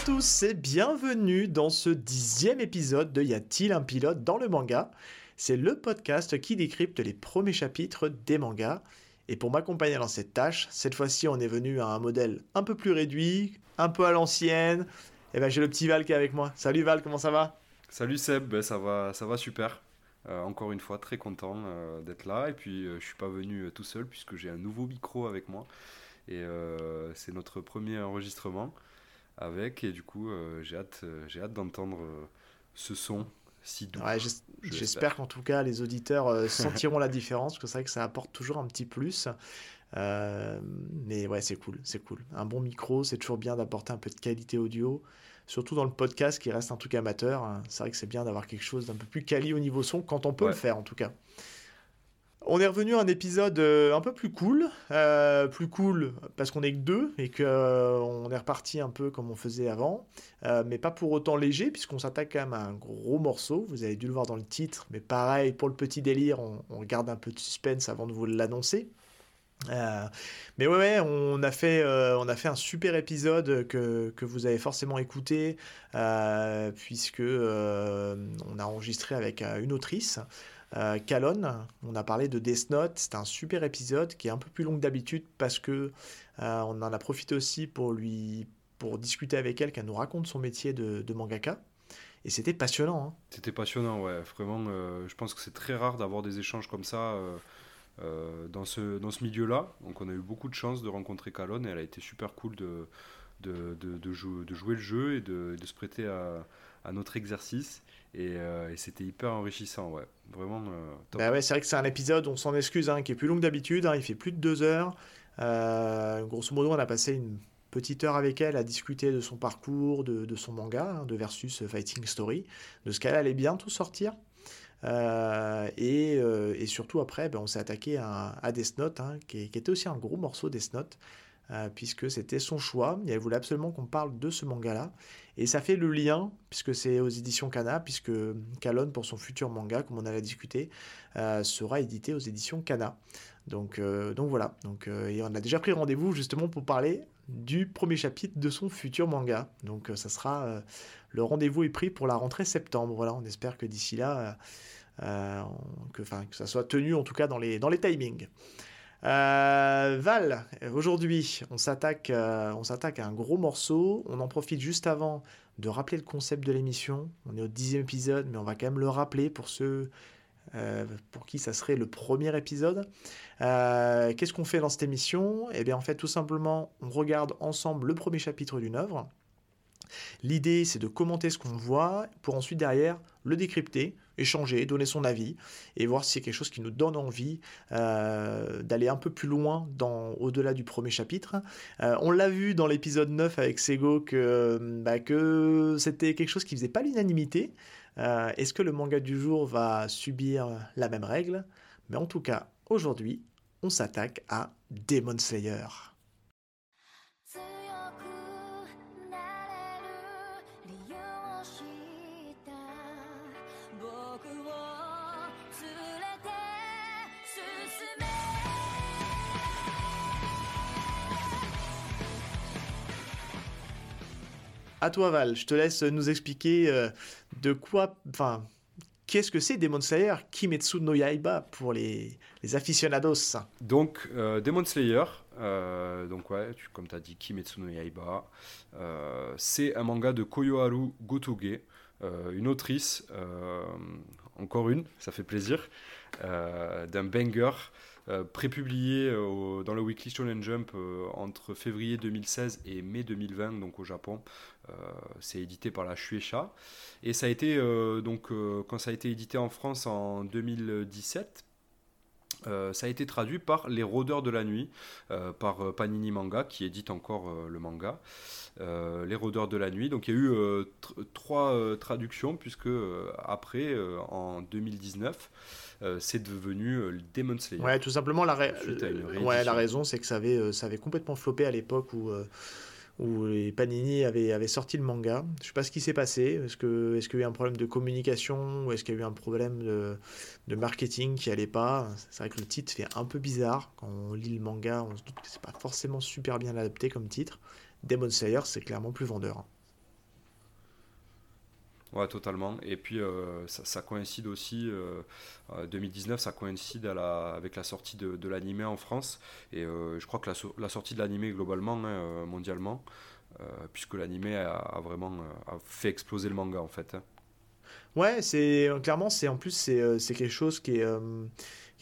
à tous et bienvenue dans ce dixième épisode de Y a-t-il un pilote dans le manga? C'est le podcast qui décrypte les premiers chapitres des mangas. Et pour m'accompagner dans cette tâche, cette fois-ci on est venu à un modèle un peu plus réduit, un peu à l'ancienne. Et ben j'ai le petit Val qui est avec moi. Salut Val, comment ça va? Salut Seb, ben, ça va, ça va super. Euh, encore une fois, très content euh, d'être là. Et puis, euh, je suis pas venu tout seul puisque j'ai un nouveau micro avec moi. Et c'est notre premier enregistrement avec. Et du coup, j'ai hâte, j'ai hâte d'entendre ce son si doux. J'espère qu'en tout cas, les auditeurs sentiront la différence, parce que c'est vrai que ça apporte toujours un petit plus. mais ouais, c'est cool, c'est cool. Un bon micro, c'est toujours bien d'apporter un peu de qualité audio surtout dans le podcast qui reste un truc amateur. Hein. C'est vrai que c'est bien d'avoir quelque chose d'un peu plus quali au niveau son quand on peut le faire en tout cas. On est revenu à un épisode euh, un peu plus cool, euh, plus cool parce qu'on est que deux et qu'on euh, est reparti un peu comme on faisait avant, mais pas pour autant léger puisqu'on s'attaque quand même à un gros morceau. Vous avez dû le voir dans le titre, mais pareil pour le petit délire, on, garde un peu de suspense avant de vous l'annoncer. Euh, mais ouais, on, a fait, euh, on a fait un super épisode que, que vous avez forcément écouté, euh, puisque on a enregistré avec une autrice, Calonne. On a parlé de Death Note. C'était un super épisode qui est un peu plus long que d'habitude parce que on en a profité aussi pour lui pour discuter avec elle, qu'elle nous raconte son métier de, mangaka. Et c'était passionnant. Hein. C'était passionnant, ouais. Vraiment, je pense que c'est très rare d'avoir des échanges comme ça. Euh, dans ce, dans ce milieu-là. Donc on a eu beaucoup de chance de rencontrer Calonne et elle a été super cool de, de, de, de jouer le jeu et de, de se prêter à, à notre exercice. Et, euh, et c'était hyper enrichissant, ouais. Vraiment euh, Bah ouais, c'est vrai que c'est un épisode, on s'en excuse, hein, qui est plus long que d'habitude. Hein, il fait plus de deux heures. grosso modo, on a passé une petite heure avec elle à discuter de son parcours, de, son manga, hein, de Versus Fighting Story, de ce qu'elle allait bientôt sortir. Euh, et, euh, et, surtout après, ben, on s'est attaqué à, à Death Note, hein, qui, qui, était aussi un gros morceau Death Note, euh, puisque c'était son choix. Elle voulait absolument qu'on parle de ce manga-là. Et ça fait le lien, puisque c'est aux éditions Kana, puisque Kalon, pour son futur manga, comme on avait discuté, sera édité aux éditions Kana. Donc, donc voilà. Donc, et on a déjà pris rendez-vous justement pour parler du premier chapitre de son futur manga. Donc ça sera le rendez-vous est pris pour la rentrée septembre. Voilà, on espère que d'ici là euh, que, ça soit tenu en tout cas dans les timings. Euh, Val, aujourd'hui, on s'attaque, euh, on s'attaque à un gros morceau. On en profite juste avant de rappeler le concept de l'émission. On est au dixième épisode, mais on va quand même le rappeler pour ceux pour qui ça serait le premier épisode. Qu'est-ce qu'on fait dans cette émission? Eh bien, en fait, tout simplement, on regarde ensemble le premier chapitre d'une œuvre. L'idée, c'est de commenter ce qu'on voit pour ensuite derrière le décrypter, échanger, donner son avis et voir si c'est quelque chose qui nous donne envie euh, d'aller un peu plus loin dans, au-delà du premier chapitre. Euh, on l'a vu dans l'épisode 9 avec Sego que, bah, que c'était quelque chose qui faisait pas l'unanimité. Euh, est-ce que le manga du jour va subir la même règle? Mais en tout cas, aujourd'hui, on s'attaque à Demon Slayer. À toi Val, je te laisse nous expliquer euh, de quoi, enfin, qu'est-ce que c'est Demon Slayer Kimetsu no Yaiba pour les, les aficionados Donc, euh, Demon Slayer, euh, donc ouais, comme tu as dit, Kimetsu no Yaiba, c'est un manga de Koyoharu Gotoge, une autrice, encore une, ça fait plaisir, d'un banger prépublié dans le Weekly Shonen Jump entre février 2016 et mai 2020, donc au Japon. C'est édité par la Shueisha. Et ça a été, donc, quand ça a été édité en France en 2017, ça a été traduit par Les Rôdeurs de la Nuit, par Panini Manga, qui édite encore le manga. les Rôdeurs de la Nuit. Donc il y a eu trois traductions, puisque après, en 2019, euh, c'est devenu euh, Demon Slayer. Ouais, tout simplement, la, ouais, la raison, c'est que ça avait, euh, ça avait complètement floppé à l'époque où où les Panini avaient, sorti le manga. Je ne sais pas ce qui s'est passé. Est-ce qu'il y a eu un problème de communication ou est-ce qu'il y a eu un problème de, marketing qui allait pas? C'est vrai que le titre fait un peu bizarre. Quand on lit le manga, on se doute que c'est pas forcément super bien adapté comme titre. Demon Slayer, c'est clairement plus vendeur. Ouais, totalement. Et puis ça, coïncide aussi, 2019, ça coïncide à la, avec la sortie de, de l'animé en France. Et je crois que la, sortie de l'animé globalement, hein, mondialement, puisque l'animé a, vraiment fait exploser le manga en fait. Hein. Ouais, c'est clairement, c'est en plus c'est quelque chose qui est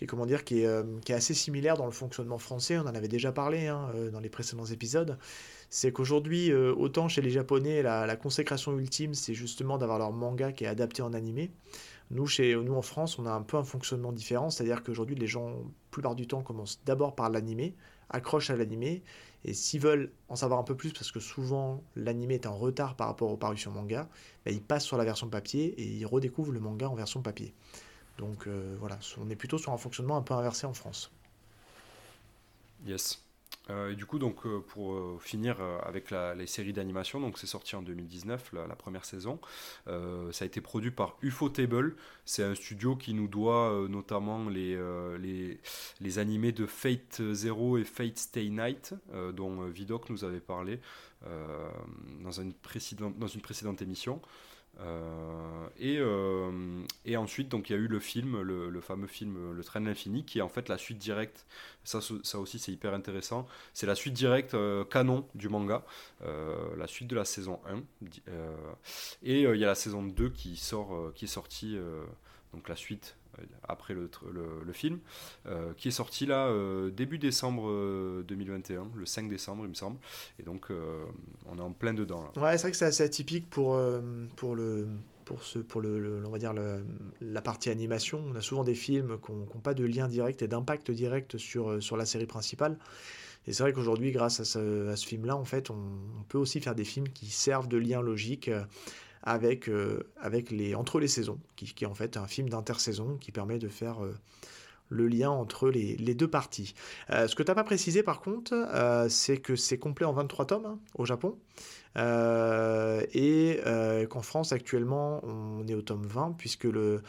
comment dire qui est, assez similaire dans le fonctionnement français. On en avait déjà parlé hein, dans les précédents épisodes c'est qu'aujourd'hui, euh, autant chez les Japonais, la, consécration ultime, c'est justement d'avoir leur manga qui est adapté en animé. Nous, chez, nous, en France, on a un peu un fonctionnement différent, c'est-à-dire qu'aujourd'hui, les gens, la plupart du temps, commencent d'abord par l'animé, accrochent à l'animé, et s'ils veulent en savoir un peu plus, parce que souvent l'animé est en retard par rapport aux parutions manga, ben, ils passent sur la version papier et ils redécouvrent le manga en version papier. Donc euh, voilà, on est plutôt sur un fonctionnement un peu inversé en France. Yes. Euh, du coup, donc, euh, pour euh, finir avec les séries d'animation, donc c'est sorti en 2019, la, première saison. ça a été produit par Ufotable. C'est un studio qui nous doit notamment les, les, les, animés de Fate Zero et Fate Stay Night, dont Vidoc nous avait parlé dans, une dans une précédente émission. Euh, et, euh, et, ensuite, donc il y a eu le film, le, fameux film Le Train de l'Infini, qui est en fait la suite directe. Ça, ça aussi, c'est hyper intéressant. C'est la suite directe euh, canon du manga, la suite de la saison 1. et il y a la saison 2 qui, sort, qui est sortie, donc la suite euh, après le, film, euh, qui est sorti là euh, début décembre 2021, le 5 décembre il me semble, et donc on est en plein dedans. Là. Ouais, c'est vrai que c'est assez atypique pour, pour le pour, ce, pour le, on va dire la partie animation. On a souvent des films qui n'ont pas de lien direct et d'impact direct sur, sur la série principale. Et c'est vrai qu'aujourd'hui, grâce à ce, à ce film-là, en fait, on, on, peut aussi faire des films qui servent de lien logique avec, euh, entre les saisons, qui, est en fait un film d'intersaison qui permet de faire euh, le lien entre les, deux parties. Euh, ce que tu n'as pas précisé par contre, c'est que c'est complet en 23 tomes hein, au Japon. et qu'en France actuellement on est au tome 20 puisque le,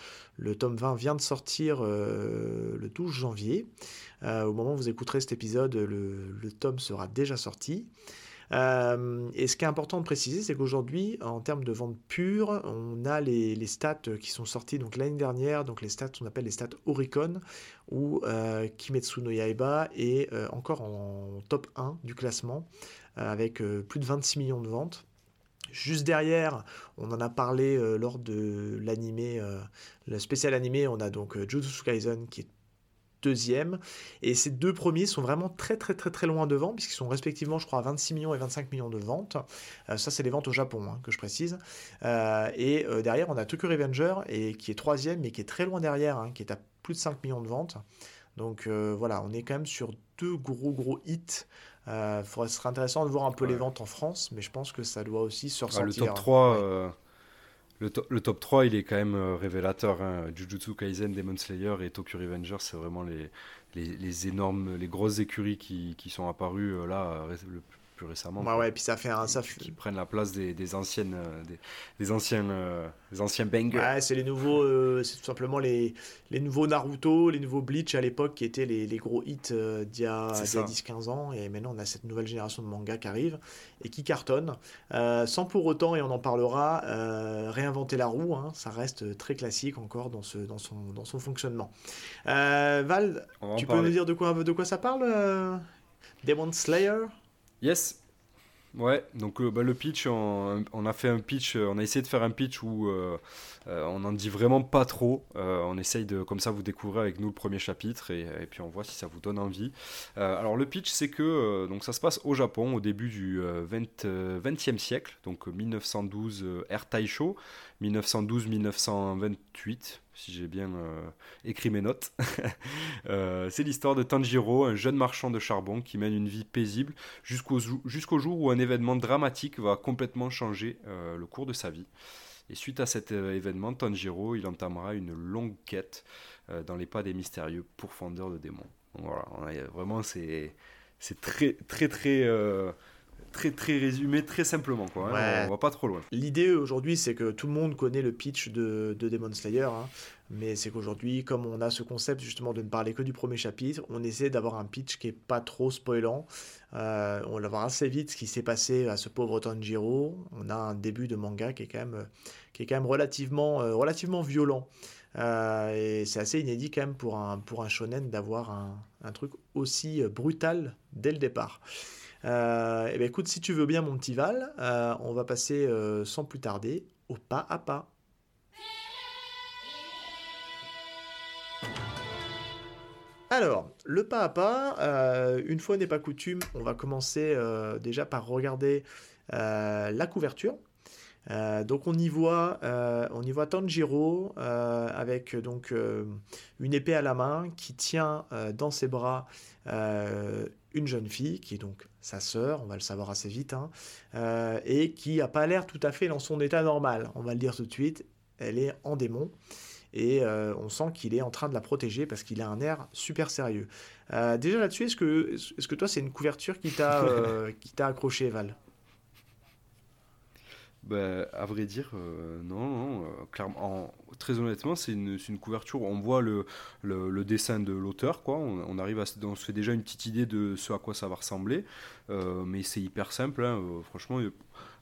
tome 20 vient de sortir le 12 janvier. au moment où vous écouterez cet épisode, le tome sera déjà sorti. Euh, et ce qui est important de préciser, c'est qu'aujourd'hui, en termes de vente pure, on a les, stats qui sont sortis donc l'année dernière, donc les stats, on appelle les stats Oricon, où euh, Kimetsu no Yaiba est euh, encore en top 1 du classement, avec plus de 26 millions de ventes. Juste derrière, on en a parlé lors de l'animé, le spécial animé, on a donc Jujutsu Kaisen qui est deuxième. Et ces deux premiers sont vraiment très très très très loin devant, puisqu'ils sont respectivement, je crois, à 26 millions et 25 millions de ventes. Euh, ça, c'est les ventes au Japon, hein, que je précise. Euh, et euh, derrière, on a Tokyo Revenger, et, qui est troisième, mais qui est très loin derrière, hein, qui est à plus de 5 millions de ventes. Donc voilà, on est quand même sur deux gros gros hits. Ce serait intéressant de voir un peu les ventes en France, mais je pense que ça doit aussi se ressentir. le top 3, le, top 3, il est quand même euh, révélateur. Hein. Jujutsu Kaisen, Demon Slayer et Tokyo Revenger, c'est vraiment les, énormes, les grosses écuries qui, qui sont apparues euh, là le plus récemment. Ouais, ouais, puis ça fait un. Ça Qui, prennent la place des, des anciennes, euh, des, des, anciennes, euh, des anciens bangers. Ouais, c'est les nouveaux. Euh, c'est tout simplement les, les nouveaux Naruto, les nouveaux Bleach à l'époque qui étaient les, les gros hits d'il y a, 10-15 ans. Et maintenant, on a cette nouvelle génération de mangas qui arrive et qui cartonne. sans pour autant, et on en parlera, réinventer la roue. Hein, ça reste très classique encore dans, ce, dans, son, dans son fonctionnement. Val, tu peux nous dire de quoi, de quoi ça parle Demon Slayer? Yes. Ouais, donc euh, bah, le pitch, on, a fait un pitch, euh, on a essayé de faire un pitch où euh, on n'en dit vraiment pas trop. on essaye de, comme ça, vous découvrir avec nous le premier chapitre et, puis on voit si ça vous donne envie. alors le pitch, c'est que donc ça se passe au Japon au début du 20, 20e siècle, donc 1912 Air Taisho, 1912-1928 si j'ai bien euh, écrit mes notes. Euh, c'est l'histoire de Tanjiro, un jeune marchand de charbon qui mène une vie paisible jusqu'au jour où un événement dramatique va complètement changer euh, le cours de sa vie. Et suite à cet événement, Tanjiro, il entamera une longue quête dans les pas des mystérieux pourfendeurs de démons. voilà, vraiment c'est très très très très très résumé très simplement quoi. Hein. On va pas trop loin. L'idée aujourd'hui c'est que tout le monde connaît le pitch de, de Demon Slayer, hein. mais c'est qu'aujourd'hui comme on a ce concept justement de ne parler que du premier chapitre, on essaie d'avoir un pitch qui est pas trop spoilant. Euh, on va voir assez vite ce qui s'est passé à ce pauvre Tanjiro. On a un début de manga qui est quand même, qui est quand même relativement, euh, relativement violent. Euh, et c'est assez inédit quand même pour un, pour un shonen d'avoir un, un, truc aussi brutal dès le départ. Euh, et eh bien écoute, si tu veux bien mon petit Val, euh, on va passer euh, sans plus tarder au pas à pas. Alors, le pas à pas, une fois n'est pas coutume, on va commencer déjà par regarder la couverture. donc on y voit, on y voit Tanjiro avec donc une épée à la main qui tient dans ses bras une jeune fille qui est donc sa sœur, on va le savoir assez vite, hein, euh, et qui n'a pas l'air tout à fait dans son état normal. On va le dire tout de suite, elle est en démon. Et euh, on sent qu'il est en train de la protéger parce qu'il a un air super sérieux. Euh, déjà là-dessus, est-ce que, est -ce que toi, c'est une couverture qui t'a accroché, Val? Bah, à vrai dire, euh, non, euh, clairement, très honnêtement, c'est une, couverture. On voit le, le, dessin de l'auteur, quoi. On, arrive à, on se fait déjà une petite idée de ce à quoi ça va ressembler, euh, mais c'est hyper simple. Hein, franchement,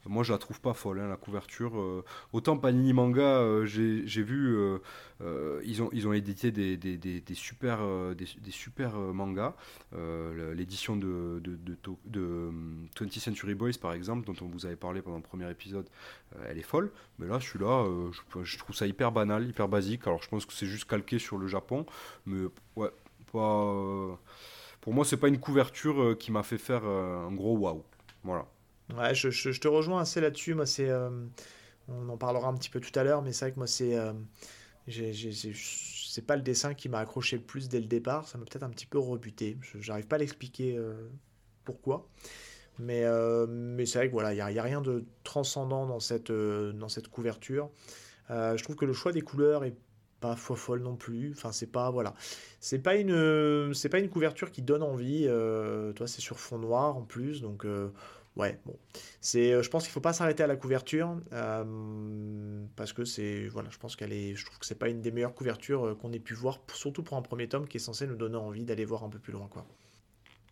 moi, je la trouve pas folle, hein, la couverture. Euh, autant Panini Manga, euh, j'ai vu, euh, ils, ont, ils ont édité des, super, des, super mangas. L'édition de, de, de, 20th Century Boys, par exemple, dont on vous avait parlé pendant le premier épisode, elle est folle. Mais là, celui-là, je, je, trouve ça hyper banal, hyper basique. Alors, je pense que c'est juste calqué sur le Japon. Mais ouais, pas. pour moi, c'est pas une couverture qui m'a fait faire un gros waouh. Voilà. Ouais, je, je, te rejoins assez là-dessus. Moi, c'est. Euh, on en parlera un petit peu tout à l'heure, mais c'est vrai que moi, c'est. Euh, c'est pas le dessin qui m'a accroché le plus dès le départ. Ça m'a peut-être un petit peu rebuté. J'arrive pas à l'expliquer euh, pourquoi. Mais, mais c'est vrai que voilà, il n'y a, a, rien de transcendant dans cette, dans cette couverture. je trouve que le choix des couleurs est pas folle non plus. Enfin, c'est pas voilà, c'est pas une, pas une couverture qui donne envie. toi, c'est sur fond noir en plus, donc Ouais, bon. Euh, je pense qu'il faut pas s'arrêter à la couverture euh, parce que c'est, voilà, je pense qu'elle est, je trouve que c'est pas une des meilleures couvertures euh, qu'on ait pu voir, surtout pour un premier tome qui est censé nous donner envie d'aller voir un peu plus loin, quoi.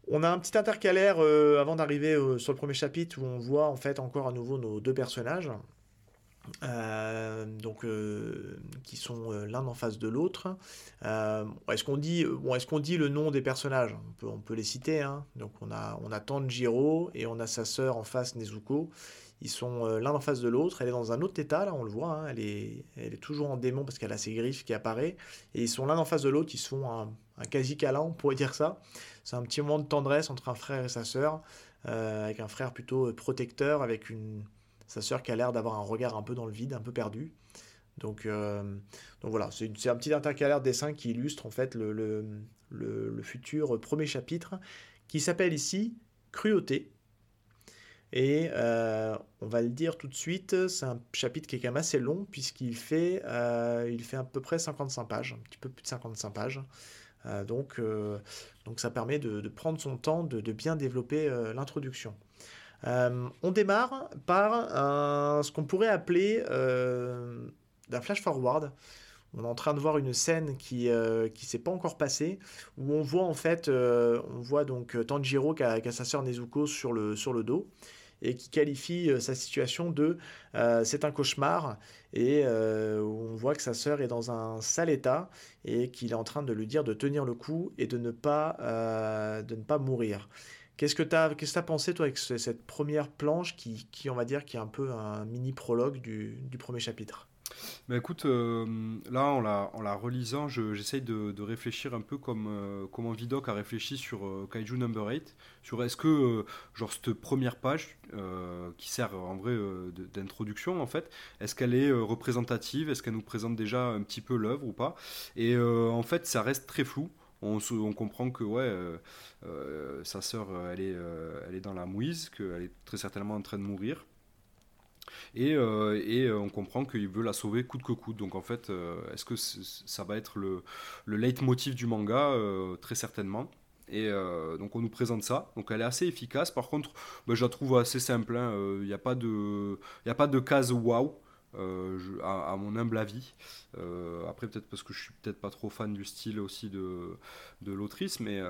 On a un petit intercalaire avant d'arriver sur le premier chapitre où on voit en fait encore à nouveau nos deux personnages. Euh, donc, euh, qui sont euh, l'un en face de l'autre. est-ce qu'on dit, est-ce qu'on dit le nom des personnages? On peut, les citer. Hein. Donc, on a, on Tanjiro et on a sa sœur en face, Nezuko. Ils sont l'un en face de l'autre. Elle est dans un autre état, là, on le voit. Hein. Elle, est, toujours en démon parce qu'elle a ses griffes qui apparaissent. Et ils sont l'un en face de l'autre. Ils se font un, un quasi-câlin, on pourrait dire ça. C'est un petit moment de tendresse entre un frère et sa sœur. avec un frère plutôt protecteur, avec une, sa sœur qui a l'air d'avoir un regard un peu dans le vide, un peu perdu. Donc, euh, donc voilà, c'est un petit intercalaire dessin qui illustre en fait le, le, futur premier chapitre qui s'appelle ici Cruauté. Et euh, on va le dire tout de suite, c'est un chapitre qui est quand même assez long puisqu'il fait, euh, il fait à peu près 55 pages, un petit peu plus de 55 pages. donc, donc ça permet de, prendre son temps, de bien développer l'introduction. Euh, on démarre par ce qu'on pourrait appeler euh, d'un flash forward. On est en train de voir une scène qui euh, qui s'est pas encore passée où on voit en fait on voit donc Tanjiro qui a, sa sœur Nezuko sur le sur le dos et qui qualifie sa situation de c'est un cauchemar et où on voit que sa sœur est dans un sale état et qu'il est en train de lui dire de tenir le coup et de ne pas de ne pas mourir. Qu'est-ce que tu as, qu'est-ce as pensé, toi, avec cette première planche qui, qui, on va dire, qui est un peu un mini prologue du, du premier chapitre? Bah écoute, euh, là en la, en la relisant, j'essaye de, de, réfléchir un peu comme, euh, comment a réfléchi sur euh, Kaiju Number 8, sur est-ce que, genre, cette première page, qui sert en vrai d'introduction en fait, est-ce qu'elle est représentative, est-ce qu'elle nous présente déjà un petit peu l'œuvre ou pas? Et en fait, ça reste très flou on, comprend que ouais, euh, euh, sa sœur, elle est, euh, elle est dans la mouise, qu'elle est très certainement en train de mourir. Et, et on comprend qu'il veut la sauver coûte que coûte. Donc en fait, est-ce que ça va être le, le leitmotiv du manga? Très certainement. Et donc on nous présente ça. Donc elle est assez efficace. Par contre, bah, je la trouve assez simple. Il hein. n'y a pas de, il a pas de case waouh. À, mon humble avis. après, peut-être parce que je suis peut-être pas trop fan du style aussi de, de l'autrice, mais,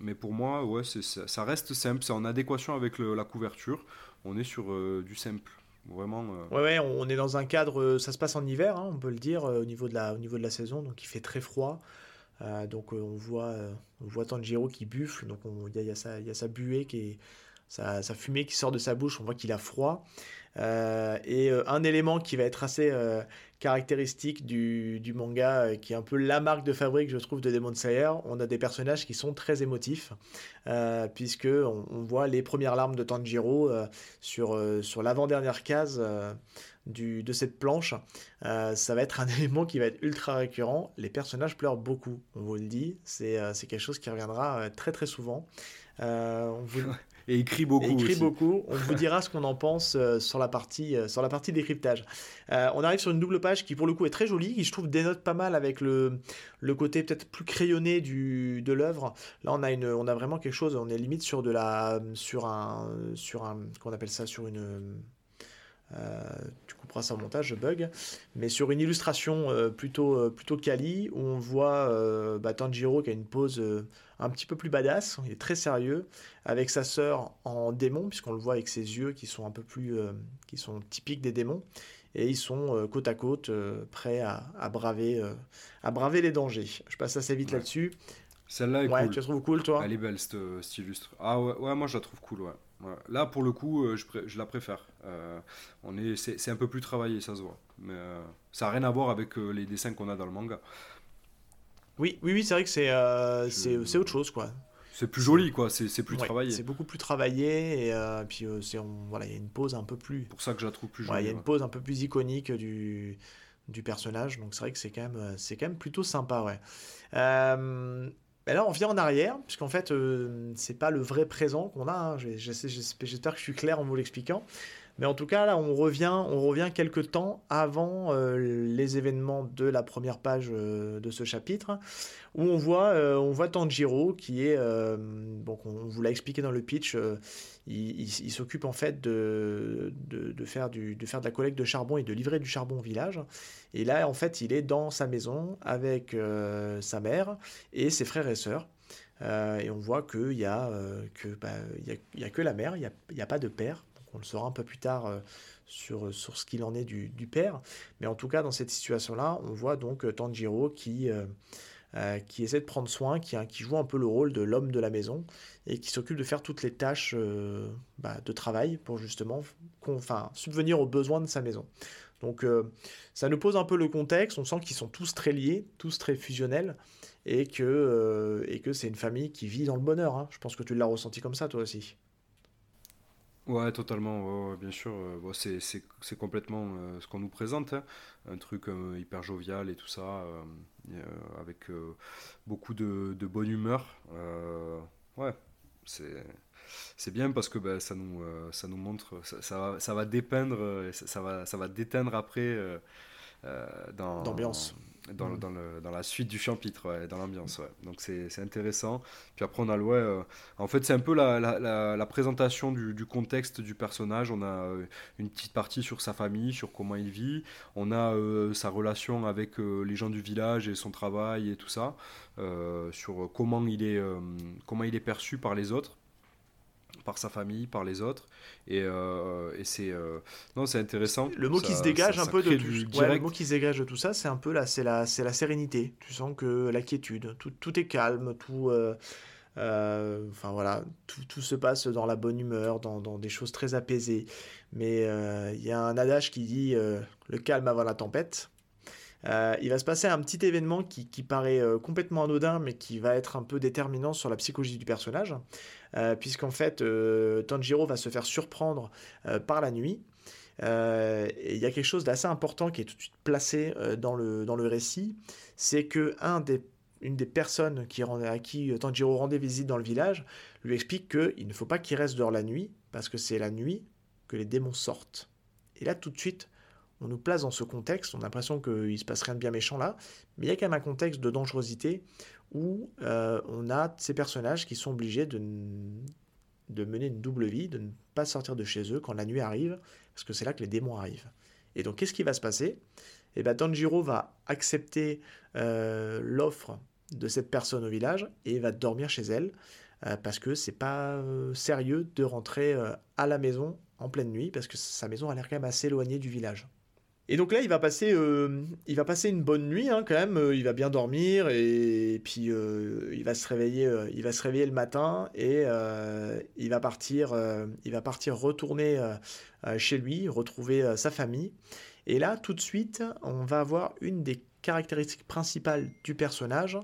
mais pour moi, ouais, ça, reste simple, c'est en adéquation avec la couverture. On est sur du simple. Vraiment. Euh. Ouais, ouais, on est dans un cadre, euh, ça se passe en hiver, hein, on peut le dire, euh, au, niveau de la, au niveau de la saison, donc il fait très froid. donc on voit, on voit Tanjiro qui buffle, donc il y, y, a sa buée qui est, sa, fumée qui sort de sa bouche, on voit qu'il a froid. et un élément qui va être assez caractéristique du, manga, euh, qui est un peu la marque de fabrique, je trouve, de Demon Slayer. On a des personnages qui sont très émotifs, euh, puisque on, voit les premières larmes de Tanjiro euh, sur, euh, l'avant-dernière case de cette planche. ça va être un élément qui va être ultra récurrent. Les personnages pleurent beaucoup, on vous le dit. C'est quelque chose qui reviendra très très souvent. on vous, et écrit beaucoup. écrit beaucoup. On vous dira ce qu'on en pense euh, sur, la partie, euh, sur la partie décryptage. Euh, on arrive sur une double page qui, pour le coup, est très jolie, qui, je trouve, dénote pas mal avec le, le côté peut-être plus crayonné du, de l'œuvre. Là, on a, une, on a vraiment quelque chose, on est limite sur, de la, sur un. Sur un qu'on appelle ça Sur une. tu couperas ça au montage, je bug, mais sur une illustration plutôt, plutôt quali, où on voit bah, Tanjiro qui a une pose un petit peu plus badass, il est très sérieux, avec sa sœur en démon, puisqu'on le voit avec ses yeux qui sont un peu plus, euh, qui sont typiques des démons, et ils sont euh, côte à côte, euh, prêts à, braver, à braver les dangers. Je passe assez vite là-dessus. Celle-là est ouais, cool. Tu la trouves cool, toi? Elle est belle, cette, illustre. Ah ouais, ouais, moi je la trouve cool, ouais. Là, pour le coup, je, je la préfère. on est, c'est, un peu plus travaillé, ça se voit. Mais ça n'a rien à voir avec les dessins qu'on a dans le manga. Oui, oui, oui c'est vrai que c'est euh, autre chose, quoi. C'est plus joli, quoi. C'est plus travaillé. C'est beaucoup plus travaillé et euh, puis euh, c'est voilà, il y a une pose un peu plus. Pour ça que je la trouve plus jolie. il y a une pose un peu plus iconique du du personnage, donc c'est vrai que c'est quand même c'est quand même plutôt sympa, ouais. mais là, on vient en arrière, puisqu'en fait, c'est pas le vrai présent qu'on a. Hein. J'espère que je suis clair en vous l'expliquant. Mais en tout cas, là, on revient, on revient quelques temps avant euh, les événements de la première page euh, de ce chapitre, où on voit, euh, on voit Tanjiro qui est, bon, on vous l'a expliqué dans le pitch, il, s'occupe en fait de, de, faire du, de faire de la collecte de charbon et de livrer du charbon au village. Et là, en fait, il est dans sa maison avec sa mère et ses frères et sœurs. et on voit qu'il n'y a, que, bah, y a, que la mère, il n'y y a pas de père on le saura un peu plus tard euh, sur, sur ce qu'il en est du, père. Mais en tout cas, dans cette situation-là, on voit donc euh, Tanjiro qui, euh, qui essaie de prendre soin, qui, qui joue un peu le rôle de l'homme de la maison et qui s'occupe de faire toutes les tâches bah, de travail pour justement subvenir aux besoins de sa maison. Donc ça nous pose un peu le contexte, on sent qu'ils sont tous très liés, tous très fusionnels, et que, et que c'est une famille qui vit dans le bonheur. Hein. Je pense que tu l'as ressenti comme ça toi aussi. Ouais, totalement, bien sûr. Euh, c'est complètement euh, ce qu'on nous présente, hein. un truc euh, hyper jovial et tout ça, avec beaucoup de, bonne humeur. ouais, c'est bien parce que ben, ça, nous, ça nous montre, ça, ça, va, ça va dépeindre, ça, va, ça va déteindre après dans, d'ambiance dans, dans, le, dans, la suite du chapitre, dans l'ambiance. Ouais. Donc c'est intéressant. Puis après, on a le. Ouais, euh, en fait, c'est un peu la, la, la, présentation du, du, contexte du personnage. On a euh, une petite partie sur sa famille, sur comment il vit. On a euh, sa relation avec les gens du village et son travail et tout ça. sur comment il, est, comment il est perçu par les autres par sa famille, par les autres. Et, euh, et c'est euh, non, c'est intéressant. Le mot qui se dégage un peu de tout, ouais, le mot qui se dégage de tout ça, c'est un peu là, c'est la, c'est la sérénité. Tu sens que la quiétude, tout, tout est calme, tout. Euh, enfin voilà, tout, tout, se passe dans la bonne humeur, dans, dans des choses très apaisées. Mais il y a un adage qui dit le calme avant la tempête. Euh, il va se passer un petit événement qui, paraît euh, complètement anodin, mais qui va être un peu déterminant sur la psychologie du personnage, euh, puisqu'en fait, Tanjiro va se faire surprendre par la nuit. il y a quelque chose d'assez important qui est tout de suite placé dans, le, dans le récit, c'est que des une des personnes qui, à qui Tanjiro rendait visite dans le village lui explique qu'il ne faut pas qu'il reste dehors la nuit, parce que c'est la nuit que les démons sortent. Et là, tout de suite, on nous place dans ce contexte, on a l'impression qu'il se passe rien de bien méchant là, mais il y a quand même un contexte de dangerosité où euh, on a ces personnages qui sont obligés de, de mener une double vie, de ne pas sortir de chez eux quand la nuit arrive, parce que c'est là que les démons arrivent. Et donc qu'est-ce qui va se passer? Eh bien Tanjiro va accepter euh, l'offre de cette personne au village et va dormir chez elle, euh, parce que c'est pas sérieux de rentrer à la maison en pleine nuit, parce que sa maison a l'air quand même assez éloignée du village. Et donc là, il va passer, euh, il va passer une bonne nuit hein, quand même. Euh, il va bien dormir et, puis euh, il va se réveiller, il va se réveiller le matin et il va partir, il va partir retourner chez lui, retrouver sa famille. Et là, tout de suite, on va avoir une des caractéristiques principales du personnage.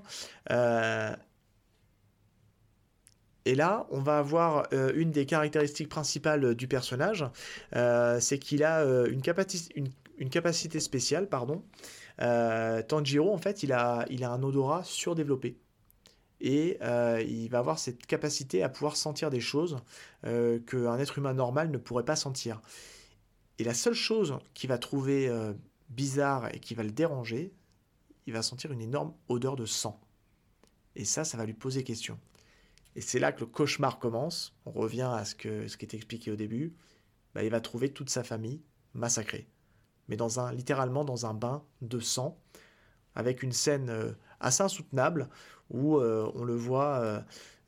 Et là, on va avoir une des caractéristiques principales du personnage, c'est qu'il a une, capacité, une une capacité spéciale, pardon. Euh, Tanjiro, en fait, il a, un odorat surdéveloppé. Et euh, il va avoir cette capacité à pouvoir sentir des choses euh, qu'un être humain normal ne pourrait pas sentir. Et la seule chose qu'il va trouver bizarre et qui va le déranger, il va sentir une énorme odeur de sang. Et ça, ça va lui poser question. Et c'est là que le cauchemar commence. On revient à ce, que, ce qui était expliqué au début. Bah, il va trouver toute sa famille massacrée mais dans un, littéralement dans un bain de sang, avec une scène euh, assez insoutenable où euh, on le voit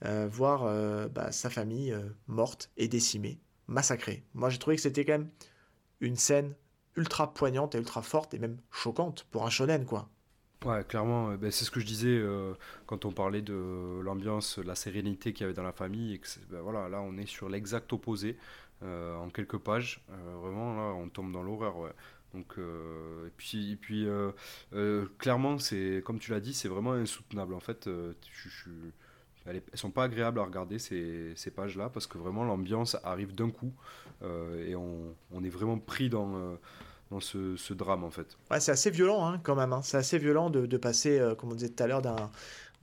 euh, voir bah, sa famille morte et décimée, massacrée. Moi j'ai trouvé que c'était quand même une scène ultra poignante et ultra forte et même choquante pour un shonen quoi. Ouais, clairement, ben, c'est ce que je disais quand on parlait de l'ambiance, la sérénité qu'il y avait dans la famille. Et que ben, voilà, là, on est sur l'exact opposé en quelques pages. vraiment, là, on tombe dans l'horreur. Euh, et puis, euh, euh, clairement, c'est comme tu l'as dit, c'est vraiment insoutenable. En fait, je, elles, sont pas agréables à regarder ces, pages-là parce que vraiment l'ambiance arrive d'un coup et on, est vraiment pris dans ce, drame en fait. Ouais, c'est assez violent hein, quand même. Hein. C'est assez violent de, passer, comme on disait tout à l'heure, d'un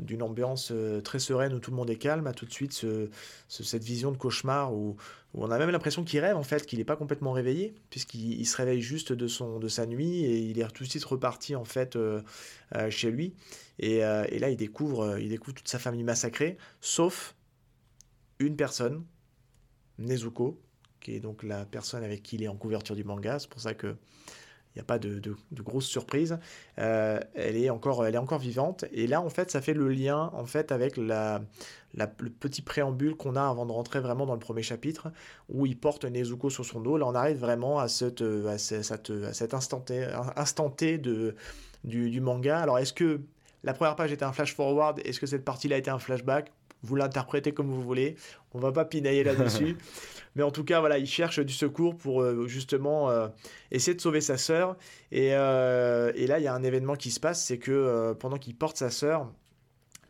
d'une ambiance très sereine où tout le monde est calme à tout de suite ce, cette vision de cauchemar où, on a même l'impression qu'il rêve en fait, qu'il n'est pas complètement réveillé puisqu'il se réveille juste de, son, de sa nuit et il est tout de suite reparti en fait euh, euh, chez lui et, et, là il découvre, il découvre toute sa famille massacrée sauf une personne, Nezuko, qui est donc la personne avec qui il est en couverture du manga. C'est pour ça que n'y a pas de, de, de grosse surprise. Euh, elle, est encore, elle est encore vivante. Et là, en fait, ça fait le lien en fait, avec la, la le petit préambule qu'on a avant de rentrer vraiment dans le premier chapitre, où il porte Nezuko sur son dos. Là, on arrive vraiment à, cette, à, cette, à cet instant T, instant T de, du, du manga. Alors, est-ce que la première page était un flash forward? Est-ce que cette partie-là était un flashback? Vous l'interprétez comme vous voulez. On va pas pinailler là-dessus. Mais en tout cas, voilà, il cherche du secours pour euh, justement euh, essayer de sauver sa sœur. Euh, et, là, il y a un événement qui se passe, c'est que pendant qu'il porte sa sœur,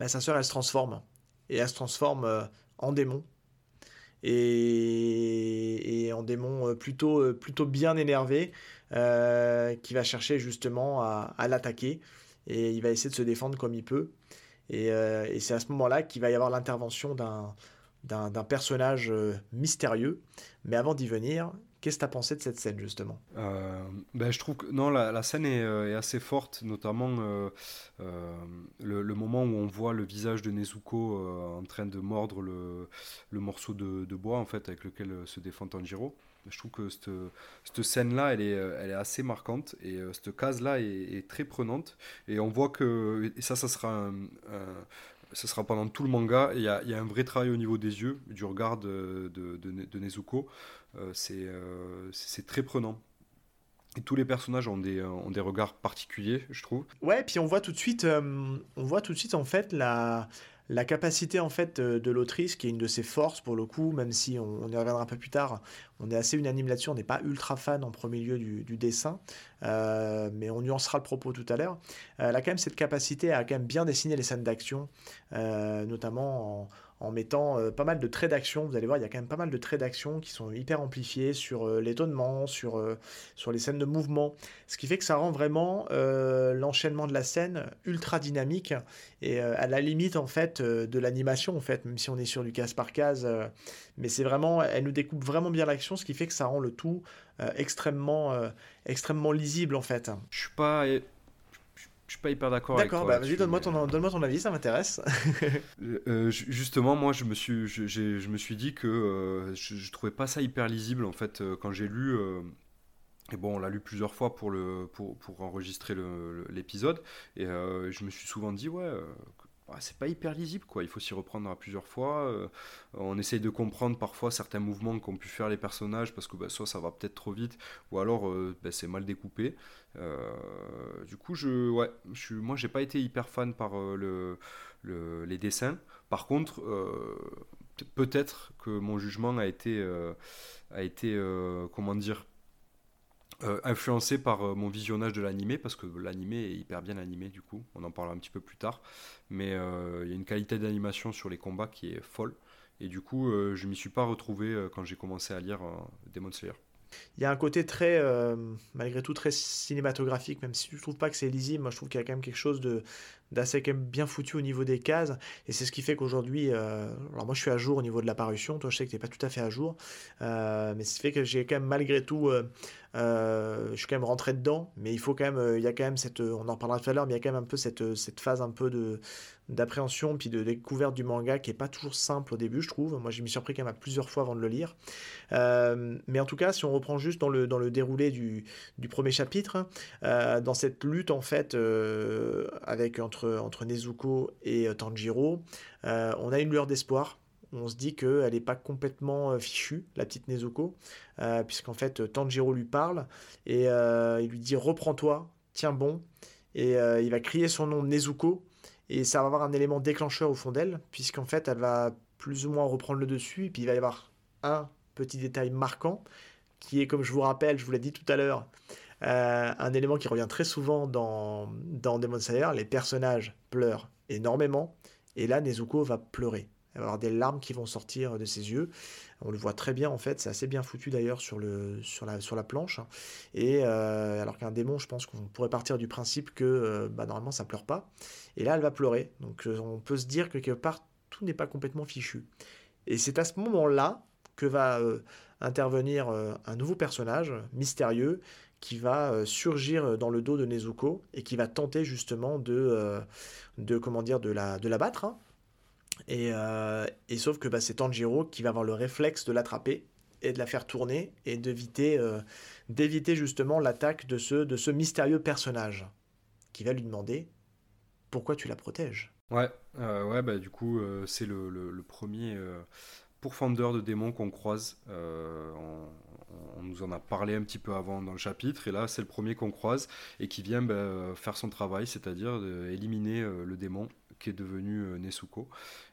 bah, sa sœur, elle se transforme. Et elle se transforme en démon. Et, en démon plutôt, plutôt bien énervé, qui va chercher justement à, à l'attaquer. Et il va essayer de se défendre comme il peut. Euh, et, c'est à ce moment-là qu'il va y avoir l'intervention d'un personnage euh, mystérieux. Mais avant d'y venir, qu'est-ce que tu as pensé de cette scène justement? Euh, ben, Je trouve que non, la, scène est, assez forte, notamment le, moment où on voit le visage de Nezuko en train de mordre le, morceau de, de, bois en fait, avec lequel se défend Tanjiro. Je trouve que cette, scène-là, elle est, elle est assez marquante et euh, cette case-là est, très prenante. Et on voit que, et ça, ça sera, pendant tout le manga, il y, a, un vrai travail au niveau des yeux, du regard de, Nezuko. Euh, euh, c'est très prenant. Et tous les personnages ont des, ont des regards particuliers, je trouve. Ouais, puis on voit tout de suite, on voit tout de suite en fait la, la capacité en fait euh, de l'autrice, qui est une de ses forces pour le coup, même si on, y reviendra un peu plus tard, on est assez unanime là-dessus, on n'est pas ultra fan en premier lieu du, dessin, euh, mais on nuancera le propos tout à l'heure. Euh, elle a quand même cette capacité à quand même bien dessiner les scènes d'action, notamment en, en mettant euh, pas mal de traits d'action. Vous allez voir, il y a quand même pas mal de traits d'action qui sont hyper amplifiés sur euh, l'étonnement, sur, euh, sur les scènes de mouvement. Ce qui fait que ça rend vraiment l'enchaînement de la scène ultra dynamique et à la limite en fait de l'animation en fait, même si on est sur du case par case. mais c'est vraiment, elle nous découpe vraiment bien l'action, ce qui fait que ça rend le tout extrêmement, extrêmement lisible en fait. Je suis pas suis pas hyper d'accord avec toi. D'accord, bah, vas-y, donne-moi ton, donne ton avis, ça m'intéresse. Euh, euh, justement, moi, je me suis, je, je me suis dit que euh, je, je, trouvais pas ça hyper lisible, en fait, quand j'ai lu. et bon, on l'a lu plusieurs fois pour, le, pour, pour enregistrer l'épisode. Et je me suis souvent dit, ouais, c'est pas hyper lisible quoi, il faut s'y reprendre à plusieurs fois. Euh, on essaye de comprendre parfois certains mouvements qu'ont pu faire les personnages parce que bah, soit ça va peut-être trop vite ou alors euh, bah, c'est mal découpé. Euh, du coup, je, ouais, je, moi j'ai pas été hyper fan par le, les dessins. Par contre, peut-être que mon jugement a été, a été comment dire, euh, influencé par euh, mon visionnage de l'animé, parce que l'animé est hyper bien animé du coup, on en parlera un petit peu plus tard, mais euh, il y a une qualité d'animation sur les combats qui est folle, et du coup je m'y suis pas retrouvé quand j'ai commencé à lire Demon Slayer. Il y a un côté très, malgré tout, très cinématographique, même si je trouve pas que c'est lisible, moi je trouve qu'il y a quand même quelque chose de, d'assez quand même bien foutu au niveau des cases. Et c'est ce qui fait qu'aujourd'hui, alors moi je suis à jour au niveau de la parution, toi je sais que tu n'es pas tout à fait à jour, mais ce qui fait que j'ai quand même malgré tout euh, je suis quand même rentré dedans, mais il faut quand même, euh, il y a quand même cette, on en parlera tout à l'heure, mais il y a quand même un peu cette, cette phase un peu de d'appréhension puis de découverte du manga qui est pas toujours simple au début, je trouve. Moi, j'ai mis surpris quand même à plusieurs fois avant de le lire. Euh, mais en tout cas, si on reprend juste dans le, dans le déroulé du, du premier chapitre, dans cette lutte en fait avec entre, entre Nezuko et Tanjiro, on a une lueur d'espoir. On se dit qu'elle n'est pas complètement euh, fichue, la petite Nezuko, euh, puisqu'en fait Tanjiro lui parle et euh, il lui dit reprends-toi, tiens bon, et il va crier son nom Nezuko, et ça va avoir un élément déclencheur au fond d'elle, puisqu'en fait elle va plus ou moins reprendre le dessus, et puis il va y avoir un petit détail marquant, qui est comme je vous rappelle, je vous l'ai dit tout à l'heure, un élément qui revient très souvent dans, Demon Slayer, les personnages pleurent énormément, et là Nezuko va pleurer. Il va y avoir des larmes qui vont sortir de ses yeux. On le voit très bien en fait, c'est assez bien foutu d'ailleurs sur, la, planche. Et euh, alors qu'un démon, je pense qu'on pourrait partir du principe que euh, bah, normalement ça pleure pas. Et là, elle va pleurer. Donc euh, on peut se dire que quelque part, tout n'est pas complètement fichu. Et c'est à ce moment-là que va intervenir un nouveau personnage mystérieux qui va surgir dans le dos de Nezuko et qui va tenter justement de, de comment dire de la, de la battre. Hein. Euh, et, sauf que bah, c'est Tanjiro qui va avoir le réflexe de l'attraper et de la faire tourner et d'éviter euh, d'éviter justement l'attaque de ce, de ce mystérieux personnage qui va lui demander pourquoi tu la protèges. Ouais, euh, ouais bah, du coup c'est le, le, premier pourfendeur de démons qu'on croise. On, on, nous en a parlé un petit peu avant dans le chapitre et là c'est le premier qu'on croise et qui vient bah, faire son travail, c'est-à-dire éliminer le démon qui est devenu Nesuko.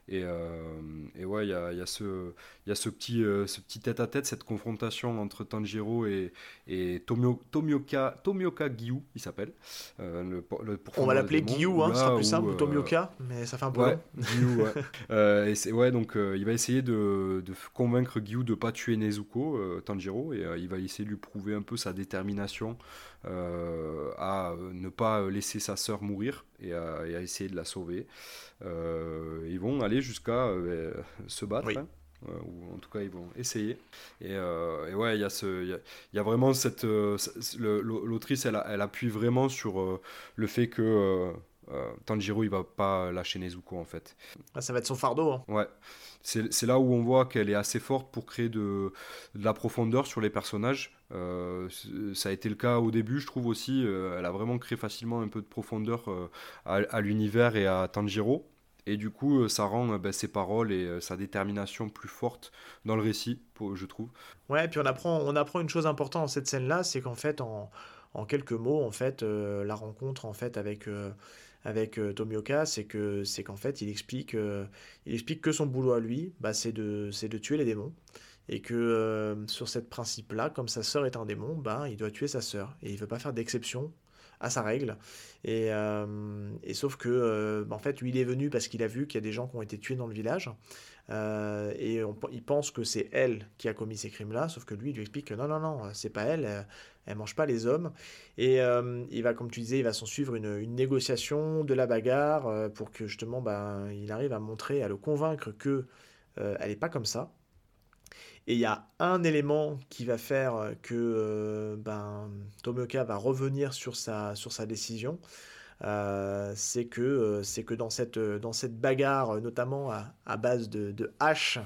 Et, euh, et ouais, il y a, y, a ce, y a ce petit, euh, ce petit tête-à-tête, cette confrontation entre Tanjiro et, et Tomio, Tomioka, Tomioka Gyu, il s'appelle. Euh, le, On va l'appeler Gyu, hein, ce sera plus simple, Tomioka, mais ça fait un peu ouais, Gyu, ouais. et c'est, ouais, donc il va essayer de, de convaincre Gyu de pas tuer Nezuko, Tanjiro, et il va essayer de lui prouver un peu sa détermination à ne pas laisser sa sœur mourir et à, et à essayer de la sauver. Euh, ils vont aller jusqu'à euh, se battre. Hein. Euh, ou en tout cas ils vont essayer. Et, ouais, il y, a ce, y, a, vraiment cette. L'autrice, elle, elle, appuie vraiment sur le fait que Tanjiro, il va pas lâcher Nezuko en fait. Ah, ça va être son fardeau. Hein. Ouais. C'est là où on voit qu'elle est assez forte pour créer de, la profondeur sur les personnages. ça a été le cas au début, je trouve aussi. elle a vraiment créé facilement un peu de profondeur à, à l'univers et à Tanjiro. Et du coup, euh, ça rend euh, bah, ses paroles et euh, sa détermination plus forte dans le récit, je trouve. Ouais, puis on apprend, on apprend une chose importante dans cette scène-là, c'est qu'en fait, en, en, quelques mots, en fait, la rencontre en fait avec avec Tomioka, c'est que c'est qu'en fait, il explique, il explique que son boulot à lui, bah, c'est de c'est de tuer les démons et que sur cette principe-là, comme sa sœur est un démon, ben, il doit tuer sa sœur. Et il ne veut pas faire d'exception à sa règle. Et, et sauf que, en fait, lui, il est venu parce qu'il a vu qu'il y a des gens qui ont été tués dans le village. Euh, et il pense que c'est elle qui a commis ces crimes-là, sauf que lui, il lui explique que non, non, non, c'est pas elle, elle, mange pas les hommes. Et euh, il va, comme tu disais, il va s'en suivre une, négociation, de la bagarre, euh, pour que justement, ben, il arrive à montrer, à le convaincre que elle n'est pas comme ça. Et il y a un élément qui va faire que ben, va revenir sur sa, sur sa décision. Euh, c'est que, euh, que dans, cette, euh, dans cette bagarre, notamment à, base de, de haches,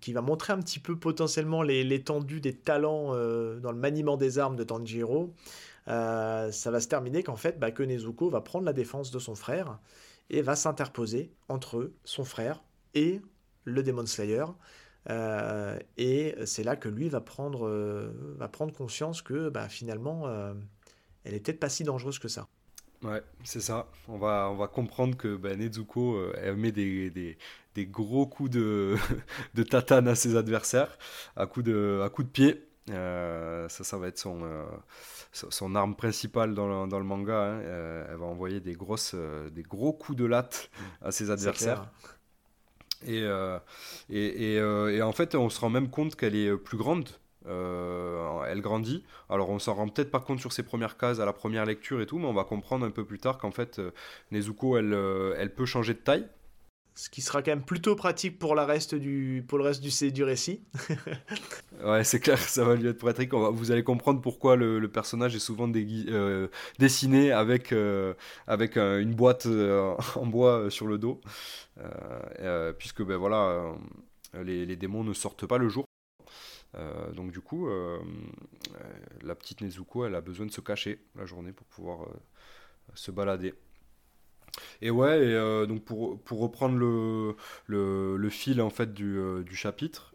qui va montrer un petit peu potentiellement l'étendue des talents dans le maniement des armes de Tanjiro, ça va se terminer qu'en fait, bah, Nezuko va prendre la défense de son frère et va s'interposer entre son frère et le Demon Slayer. et c'est là que lui va prendre, va prendre conscience que bah, finalement, elle est peut-être pas si dangereuse que ça. Ouais, c'est ça. On va, on va comprendre que bah, Nezuko, euh, elle met des, des, des, gros coups de, de tatane à ses adversaires, à coups de, à coups de pied. Euh, ça, ça va être son, euh, son arme principale dans le, dans le manga. Hein. elle va envoyer des, grosses, des gros coups de latte à ses adversaires. Et, et, et, en fait, on se rend même compte qu'elle est plus grande euh, elle grandit. Alors on s'en rend peut-être pas compte sur ses premières cases à la première lecture et tout, mais on va comprendre un peu plus tard qu'en fait euh, Nezuko elle, euh, elle peut changer de taille. Ce qui sera quand même plutôt pratique pour, la reste du, pour le reste du, du récit. ouais, c'est clair, ça va lui être pratique. vous allez comprendre pourquoi le, personnage est souvent dessiné avec, avec une boîte en bois sur le dos. puisque ben, voilà, les, les, démons ne sortent pas le jour. Euh, donc du coup, euh, euh, la petite Nezuko, elle a besoin de se cacher la journée pour pouvoir se balader. Et ouais, donc pour, pour reprendre le, le, fil en fait du, du chapitre,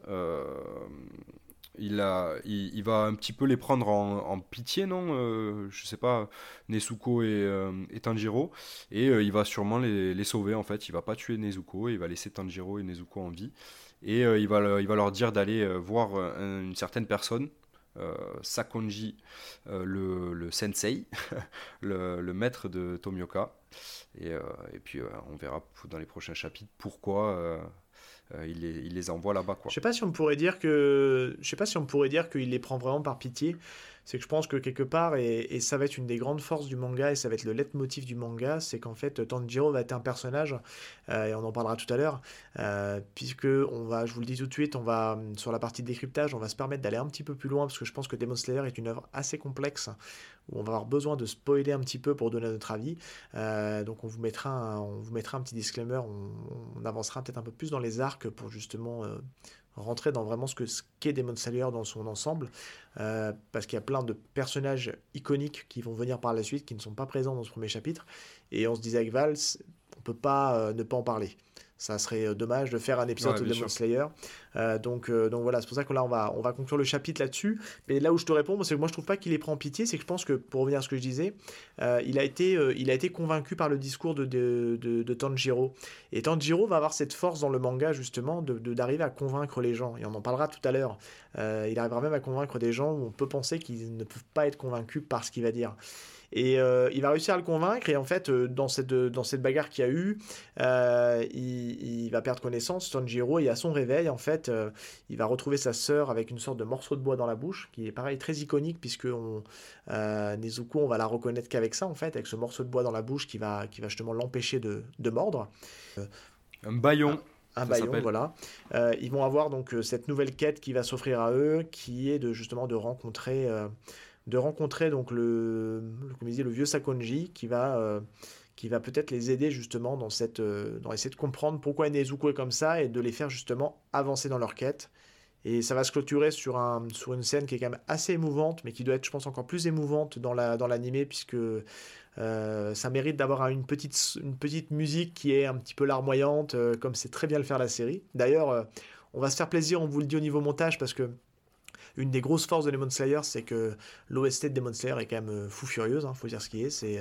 il, a, il, va un petit peu les prendre en, pitié, non Je sais pas, Nezuko et, et Tanjiro, et il va sûrement les, les, sauver en fait. Il va pas tuer Nezuko, il va laisser Tanjiro et Nezuko en vie. Et euh, il, va, il va leur dire d'aller euh, voir euh, une certaine personne, Sakonji, le, le, sensei, le, maître de Tomioka. Et, et puis on verra dans les prochains chapitres pourquoi il les, il, les, envoie là-bas. Je sais pas si on pourrait dire que, sais pas si on pourrait dire qu'il les prend vraiment par pitié c'est que je pense que quelque part, et, ça va être une des grandes forces du manga, et ça va être le leitmotiv du manga, c'est qu'en fait, Tanjiro va être un personnage, euh, et on en parlera tout à l'heure, euh, puisque on va, je vous le dis tout de suite, on va, sur la partie décryptage, on va se permettre d'aller un petit peu plus loin, parce que je pense que Demon Slayer est une œuvre assez complexe, où on va avoir besoin de spoiler un petit peu pour donner notre avis. Euh, donc on vous mettra un, on vous mettra un petit disclaimer, on avancera peut-être un peu plus dans les arcs pour justement rentrer dans vraiment ce ce qu'est Demon Slayer dans son ensemble, euh, parce qu'il y a plein de personnages iconiques qui vont venir par la suite, qui ne sont pas présents dans ce premier chapitre, et on se disait avec Val, on peut pas euh, ne pas en parler ça serait euh, dommage de faire un épisode de Demon Slayer. Euh, donc, euh, donc voilà, c'est pour ça que là, on va, on va conclure le chapitre là-dessus. Mais là où je te réponds, c'est que moi, je trouve pas qu'il les prend en pitié. C'est que je pense que, pour revenir à ce que je disais, il, a été, il a été convaincu par le discours de, de, de, Tanjiro. Et Tanjiro va avoir cette force dans le manga, justement, d'arriver de, à convaincre les gens. Et on en parlera tout à l'heure. il arrivera même à convaincre des gens où on peut penser qu'ils ne peuvent pas être convaincus par ce qu'il va dire. Et euh, il va réussir à le convaincre. Et en fait, euh, dans, cette, dans cette bagarre qu'il y a eu, euh, il, va perdre connaissance, Tanjiro. Et à son réveil, en fait, il va retrouver sa sœur avec une sorte de morceau de bois dans la bouche, qui est pareil, très iconique, puisque on, Nezuko, on va la reconnaître qu'avec ça, en fait, avec ce morceau de bois dans la bouche qui va, qui va justement l'empêcher de, de, mordre. Un baillon. Un baillon, voilà. ils vont avoir donc cette nouvelle quête qui va s'offrir à eux, qui est de justement de rencontrer de rencontrer donc le, le vieux Sakonji qui va, euh, va peut-être les aider justement dans, cette, euh, dans essayer de comprendre pourquoi Nezuko est comme ça et de les faire justement avancer dans leur quête. Et ça va se clôturer sur, un, sur une scène qui est quand même assez émouvante, mais qui doit être, je pense, encore plus émouvante dans l'animé, dans l'animé puisque euh, ça mérite d'avoir une petite, une petite musique qui est un petit peu larmoyante, comme c'est très bien le faire la série. D'ailleurs, on va se faire plaisir, on vous le dit au niveau montage, parce que une des grosses forces de Demon Slayer, c'est que l'OST de Demon Slayer est quand même fou furieuse, hein, faut dire ce qui est, c'est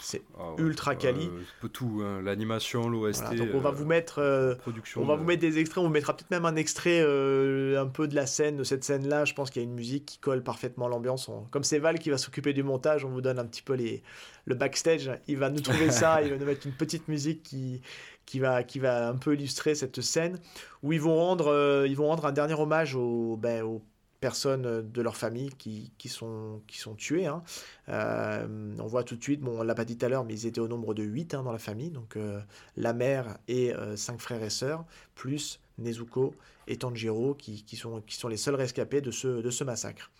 c'est ah ultra quali. peu tout, hein. l'animation, l'OST. donc on va vous mettre, production on va vous mettre des extraits, on vous mettra peut-être même un extrait un peu de la scène, de cette scène-là. Je pense qu'il y a une musique qui colle parfaitement à l'ambiance. Comme c'est Val qui va s'occuper du montage, on vous donne un petit peu les le backstage. Il va nous trouver ça, il va nous mettre une petite musique qui qui va, qui va un peu illustrer cette scène où ils vont rendre, euh, ils vont rendre un dernier hommage aux, ben, aux personnes de leur famille qui, qui sont, qui sont tuées. Hein. Euh, on voit tout de suite, bon, on l'a pas dit tout à l'heure, mais ils étaient au nombre de 8 hein, dans la famille, donc euh, la mère et cinq frères et sœurs, plus Nezuko et Tanjiro, qui, qui, sont, qui sont les seuls rescapés de ce, de ce massacre.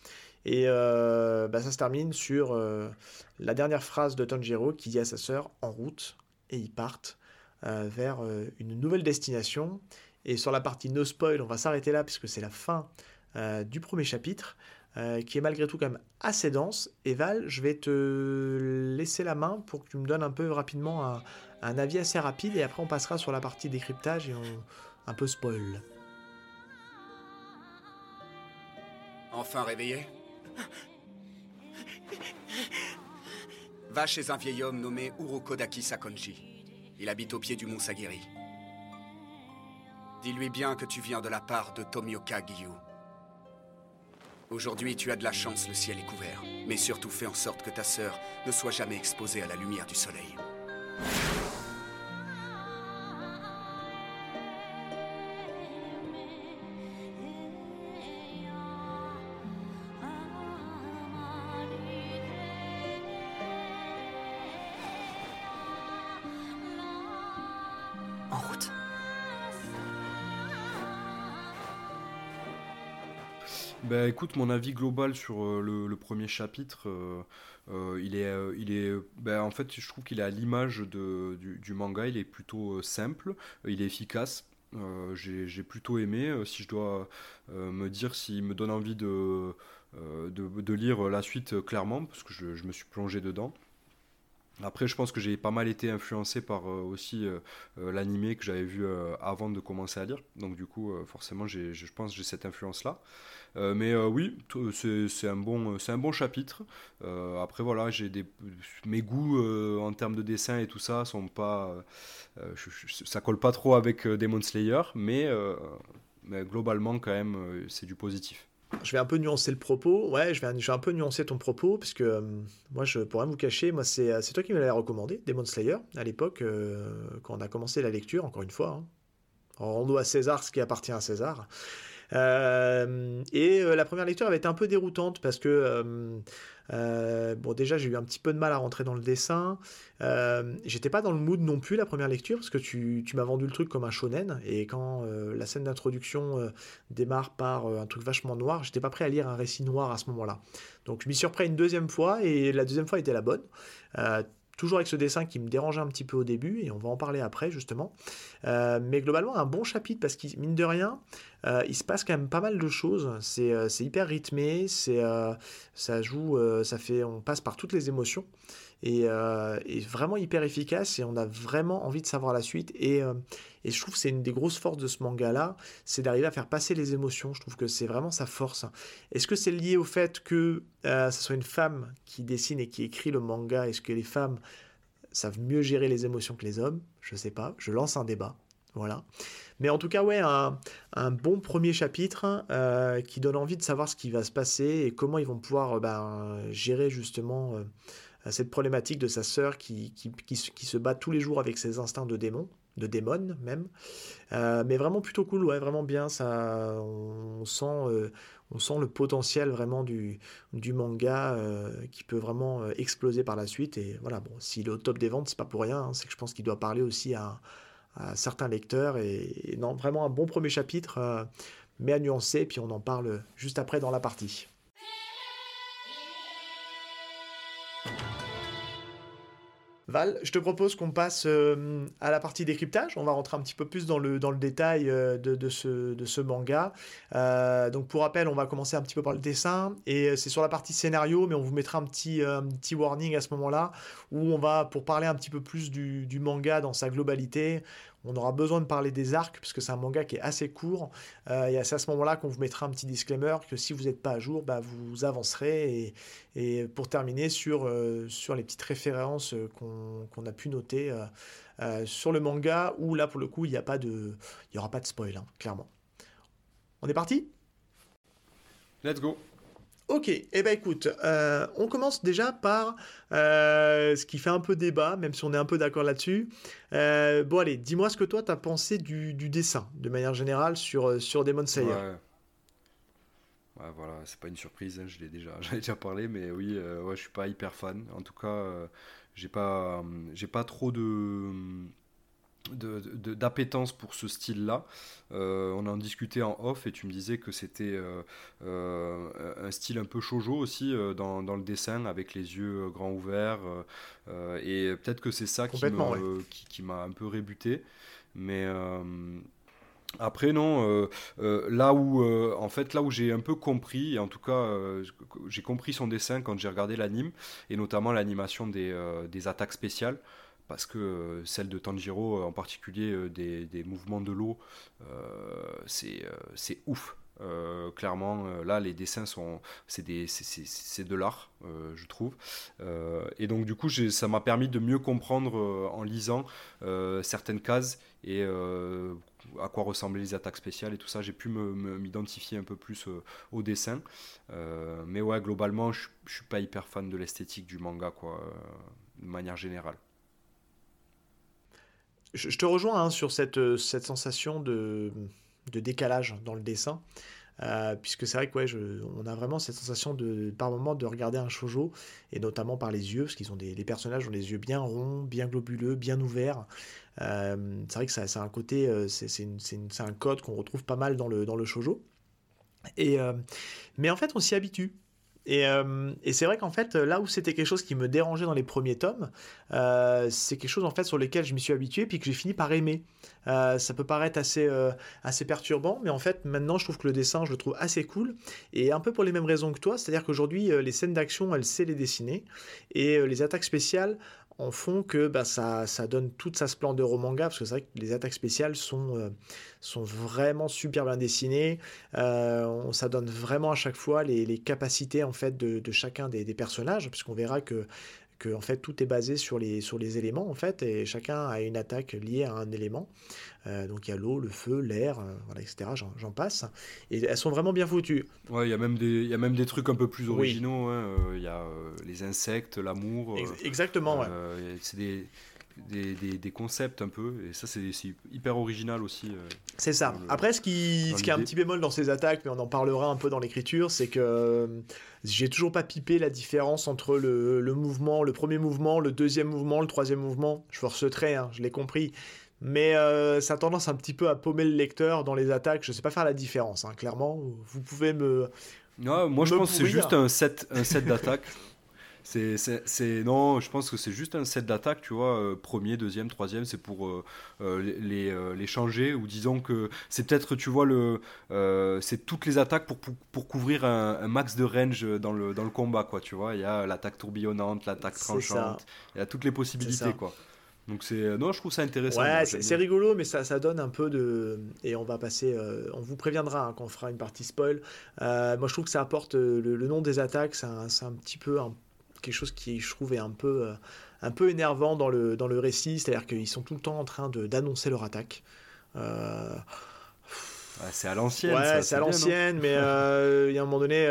Et ben, ça se termine sur la dernière phrase de Tanjiro qui dit à sa sœur en route, et ils partent euh, vers euh, une nouvelle destination. Et sur la partie no spoil, on va s'arrêter là puisque c'est la fin euh, du premier chapitre. qui est malgré tout quand même assez dense. Et Val, je vais te laisser la main pour que tu me donnes un peu rapidement un, avis assez rapide et après on passera sur la partie décryptage et un peu spoil. Enfin réveillé Va chez un vieil homme nommé Urokodaki Sakonji. Il habite au pied du mont Sagiri. Dis-lui bien que tu viens de la part de Tomioka Giyu. Aujourd'hui, tu as de la chance, le ciel est couvert. Mais surtout, fais en sorte que ta sœur ne soit jamais exposée à la lumière du soleil. Ben, écoute, mon avis global sur euh, le, premier chapitre, euh, euh, il est, il est, ben, en fait, je trouve qu'il est à l'image du, du, manga. Il est plutôt simple, il est efficace. j'ai plutôt aimé. si je dois me dire s'il me donne envie de, de, lire la suite clairement, parce que je, je me suis plongé dedans. Après, je pense que j'ai pas mal été influencé par euh, aussi euh, euh, l'animé que j'avais vu avant de commencer à lire. Donc, du coup, forcément, je pense que j'ai cette influence-là. mais oui, c'est un, bon, un bon chapitre. après, voilà, j'ai mes goûts en termes de dessin et tout ça sont pas. ça colle pas trop avec Demon Slayer, mais, mais globalement, quand même, c'est du positif. Je vais un peu nuancer le propos. Ouais, je vais, un peu nuancer ton propos, parce que euh, moi, je pourrais vous cacher, moi, c'est, c'est toi qui me l'avais recommandé, Demon Slayer, à l'époque, euh, quand on a commencé la lecture, encore une fois. Hein. Rendons à César ce qui appartient à César. Euh, et la première lecture avait été un peu déroutante parce que euh, bon, déjà, j'ai eu un petit peu de mal à rentrer dans le dessin. Euh, j'étais pas dans le mood non plus la première lecture parce que tu, m'as vendu le truc comme un shonen. Et quand euh, la scène d'introduction démarre par un truc vachement noir, j'étais pas prêt à lire un récit noir à ce moment-là. Donc, je m'y suis repris une deuxième fois et la deuxième fois était la bonne toujours avec ce dessin qui me dérangeait un petit peu au début, et on va en parler après justement. Euh, mais globalement, un bon chapitre parce qu'il, mine de rien, euh, il se passe quand même pas mal de choses. C'est, euh, hyper rythmé, ça joue, ça fait, on passe par toutes les émotions et, euh, vraiment hyper efficace et on a vraiment envie de savoir la suite. Et, euh, et je trouve que c'est une des grosses forces de ce manga là c'est d'arriver à faire passer les émotions. Je trouve que c'est vraiment sa force. Est-ce que c'est lié au fait que euh, ce soit une femme qui dessine et qui écrit le manga est-ce que les femmes savent mieux gérer les émotions que les hommes? Je sais pas. Je lance un débat. Voilà. Mais en tout cas ouais un, un bon premier chapitre euh, qui donne envie de savoir ce qui va se passer et comment ils vont pouvoir ben, gérer justement cette problématique de sa sœur qui, se bat tous les jours avec ses instincts de démon, de démon même. Euh, mais vraiment plutôt cool, ouais, vraiment bien. Ça, on, sent, euh, le potentiel vraiment du, manga euh, qui peut vraiment exploser par la suite. Et voilà, bon, s'il est au top des ventes, c'est pas pour rien. Hein. c'est que je pense qu'il doit parler aussi à, à certains lecteurs. Non, vraiment un bon premier chapitre, mais à nuancer. Puis on en parle juste après dans la partie. Val, je te propose qu'on passe euh, à la partie décryptage. On va rentrer un petit peu plus dans le, détail euh, de, ce, manga. Euh, donc pour rappel, on va commencer un petit peu par le dessin. Et c'est sur la partie scénario, mais on vous mettra un petit, warning à ce moment-là, où on va, pour parler un petit peu plus du, manga dans sa globalité, on aura besoin de parler des arcs, puisque c'est un manga qui est assez court. et c'est à ce moment-là qu'on vous mettra un petit disclaimer que si vous n'êtes pas à jour, bah, vous avancerez. Et, pour terminer sur, sur les petites références qu'on a pu noter sur le manga, où là, pour le coup, il n'y aura pas de spoil, hein, clairement. On est parti? Let's go. Ok, et eh ben écoute, euh, on commence déjà par euh, ce qui fait un peu débat, même si on est un peu d'accord là-dessus. Euh, bon allez, dis-moi ce que toi t'as pensé du, dessin, de manière générale, sur, sur Demon Slayer. Ouais. voilà, c'est pas une surprise, hein, je l'ai déjà, déjà parlé, mais oui, ouais, je suis pas hyper fan. En tout cas, j'ai pas, j'ai pas trop de d'appétence pour ce style-là. Euh, on en discutait en off et tu me disais que c'était euh, euh, un style un peu shoujo aussi dans, dans, le dessin avec les yeux grands ouverts. et peut-être que c'est ça qui m'a qui, un peu rébuté. Mais après non, là où en fait là où j'ai un peu compris, en tout cas j'ai compris son dessin quand j'ai regardé l'anime et notamment l'animation des, des attaques spéciales parce que euh, celle de Tanjiro, euh, en particulier euh, des, mouvements de l'eau, c'est ouf. clairement, là, les dessins sont, c'est de l'art, je trouve. et donc, du coup, ça m'a permis de mieux comprendre en lisant certaines cases et à quoi ressemblaient les attaques spéciales et tout ça. J'ai pu m'identifier un peu plus au dessin. mais ouais, globalement, je, je suis pas hyper fan de l'esthétique du manga, quoi, de manière générale je, te rejoins hein, sur cette, euh, sensation de, décalage dans le dessin. Euh, puisque c'est vrai que on a vraiment cette sensation par moment de regarder un shojo et notamment par les yeux parce qu'ils ont des les personnages ont les yeux bien ronds, bien globuleux, bien ouverts. Euh, c'est vrai que ça, c'est un côté c'est un code qu'on retrouve pas mal dans le dans le shojo. Et mais en fait on s'y habitue. Euh, et, c'est vrai qu'en fait, là où c'était quelque chose qui me dérangeait dans les premiers tomes, euh, c'est quelque chose en fait sur lequel je m'y suis habitué puis que j'ai fini par aimer. Euh, ça peut paraître assez, assez perturbant, mais en fait maintenant je trouve que le dessin je le trouve assez cool et un peu pour les mêmes raisons que toi, c'est-à-dire qu'aujourd'hui les scènes d'action elle sait les dessiner et les attaques spéciales en font que bah, ça, ça, donne toute sa splendeur au manga, parce que c'est vrai que les attaques spéciales sont, euh, vraiment super bien dessinées. Euh, ça donne vraiment à chaque fois les, capacités en fait de, chacun des personnages, puisqu'on verra que que en fait tout est basé sur les, sur les éléments en fait et chacun a une attaque liée à un élément. Euh, donc il y a l'eau, le feu, l'air, euh, voilà, etc. J'en passe. Et elles sont vraiment bien foutues. Ouais, il y a même des, il y a même des trucs un peu plus originaux. Hein. Euh, il y a les insectes, l'amour. exactement. Ouais. c'est des des, des, concepts un peu, et ça c'est hyper original aussi. Euh, c'est ça. Après, ce qui, ce qui est un petit bémol dans ces attaques, mais on en parlera un peu dans l'écriture, c'est que euh, j'ai toujours pas pipé la différence entre le, le, mouvement, le premier mouvement, le deuxième mouvement, le troisième mouvement. Je force le trait, hein, je l'ai compris. Mais euh, ça a tendance un petit peu à paumer le lecteur dans les attaques. Je sais pas faire la différence, hein, clairement. Vous pouvez me. moi, je pense que c'est juste un set, un set d'attaques. C'est, non, je pense que c'est juste un set d'attaque, tu vois, euh, premier, deuxième, troisième, c'est pour euh, euh, les, les, changer, ou disons que c'est peut-être, tu vois, le, c'est toutes les attaques pour, pour, couvrir un, max de range dans le, dans le combat, quoi, tu vois. Il y a l'attaque tourbillonnante, l'attaque tranchante, il y a toutes les possibilités, quoi. Donc c'est non, je trouve ça intéressant. Ouais, c'est rigolo, mais ça, ça donne un peu de et on va passer. on vous préviendra hein, quand on fera une partie spoil. moi, je trouve que ça apporte le, nom des attaques, c'est un, un, petit peu un quelque chose qui, je trouve, est un peu, euh, un peu énervant dans le, dans le récit, c'est-à-dire qu'ils sont tout le temps en train d'annoncer leur attaque. Euh, c'est à l'ancienne. Ouais, c'est à l'ancienne, mais euh, il y a un moment donné,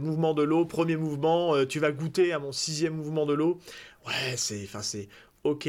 mouvement de l'eau, premier mouvement, tu vas goûter à mon sixième mouvement de l'eau. Ouais, c'est, enfin, c'est ok.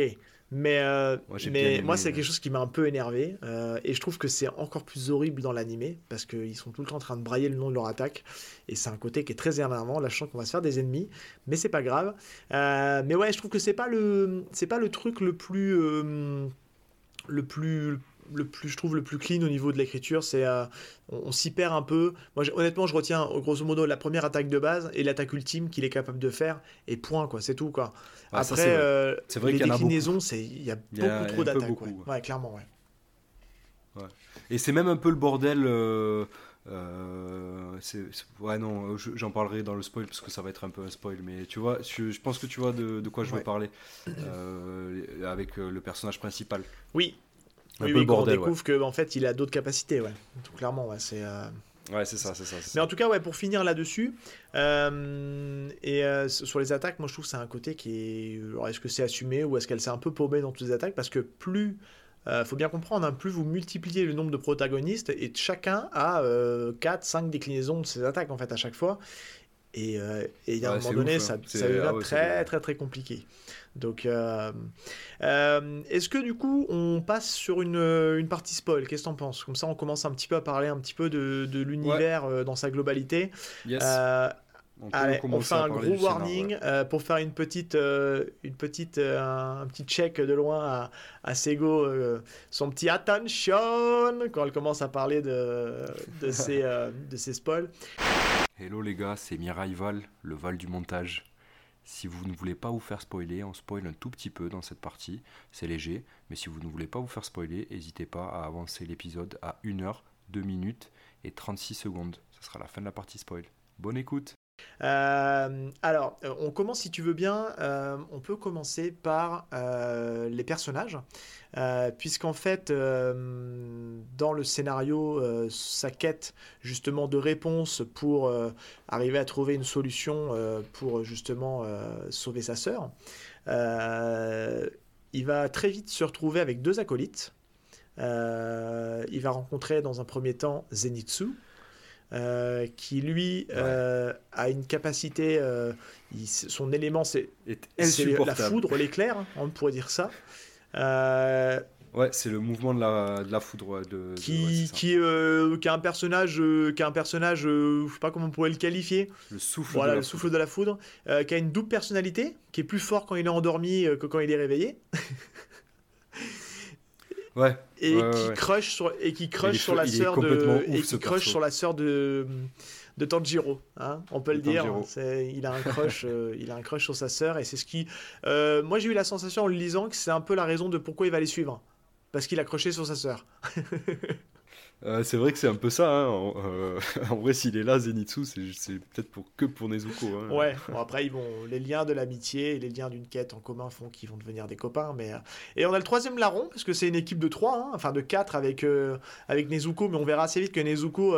Mais, euh, mais moi, c'est quelque chose qui m'a un peu énervé. Euh, et je trouve que c'est encore plus horrible dans l'animé parce qu'ils sont tout le temps en train de brailler le nom de leur attaque. Et c'est un côté qui est très énervant, lâchant qu'on va se faire des ennemis. Mais c'est pas grave. Euh, mais ouais, je trouve que c'est pas le, c'est pas le truc le plus, le plus le plus, je trouve, le plus clean au niveau de l'écriture. C'est, euh, on, s'y perd un peu. Moi, honnêtement, je retiens grosso modo la première attaque de base et l'attaque ultime qu'il est capable de faire. Et point, quoi. C'est tout, quoi. Ah, Après, c'est euh, les déclinaisons, c'est, il y a beaucoup trop d'attaques. Ouais. clairement, ouais. Et c'est même un peu le bordel. Euh, ouais, non, j'en parlerai dans le spoil parce que ça va être un peu un spoil, mais tu vois, je, pense que tu vois de, quoi je veux parler avec le personnage principal. Oui, oui, oui, on découvre qu'en fait, il a d'autres capacités, ouais. Tout clairement, ouais, c'est. Ouais, c'est ça, c'est ça, Mais en tout cas, ouais, pour finir là-dessus, euh, et euh, sur les attaques, moi je trouve que c'est un côté qui est. est-ce que c'est assumé ou est-ce qu'elle s'est un peu paumée dans toutes les attaques? Parce que plus. Euh, faut bien comprendre, hein, plus vous multipliez le nombre de protagonistes et chacun a 4, 5 déclinaisons de ses attaques en fait à chaque fois. Et, il y a un moment donné, hein. ça, ça, devient ah très, très, très compliqué. Donc, euh, euh, est-ce que du coup, on passe sur une, une partie spoil? Qu'est-ce que t'en penses? Comme ça, on commence un petit peu à parler un petit peu de, de l'univers euh, dans sa globalité. Yes. On, Allez, on fait un gros warning pour faire une petite, une petite, un, petit check de loin à, à Sego, son petit attention quand elle commence à parler de, de, ses, de ses spoils. Hello les gars, c'est Mirai Val, le Val du montage. Si vous ne voulez pas vous faire spoiler, on spoil un tout petit peu dans cette partie, c'est léger, mais si vous ne voulez pas vous faire spoiler, n'hésitez pas à avancer l'épisode à 1 heure, 2 minutes et 36 secondes. Ce sera la fin de la partie spoil. Bonne écoute euh, alors, euh, on commence si tu veux bien. Euh, on peut commencer par les personnages, puisqu'en fait, dans le scénario, sa quête justement de réponse pour arriver à trouver une solution pour justement sauver sa sœur, il va très vite se retrouver avec deux acolytes. il va rencontrer dans un premier temps Zenitsu, euh, qui lui euh, a une capacité, euh, son élément c'est la foudre, l'éclair, hein, on pourrait dire ça. Ouais, c'est le mouvement de la, de la foudre. De, qui, qui, qui, a un personnage, qui a un personnage je sais pas comment on pourrait le qualifier. Le souffle, voilà, le souffle de la foudre. qui a une double personnalité, qui est plus fort quand il est endormi que quand il est réveillé. Ouais. Et qui crush sur et qui crush sur la sœur de et qui crush sur la sœur de de Tanjiro, hein, on peut le dire. Il a un crush, euh, il a un crush sur sa sœur et c'est ce qui. Euh, moi, j'ai eu la sensation en le lisant que c'est un peu la raison de pourquoi il va les suivre, parce qu'il a crushé sur sa sœur. Euh, c'est vrai que c'est un peu ça. Hein. En, vrai, s'il est là, Zenitsu, c'est peut-être pour, que pour Nezuko. Hein. Ouais, après, les liens de l'amitié et les liens d'une quête en commun font qu'ils vont devenir des copains. Mais... Euh, et on a le troisième larron, parce que c'est une équipe de trois, hein, enfin de quatre avec, euh, avec Nezuko, mais on verra assez vite que Nezuko,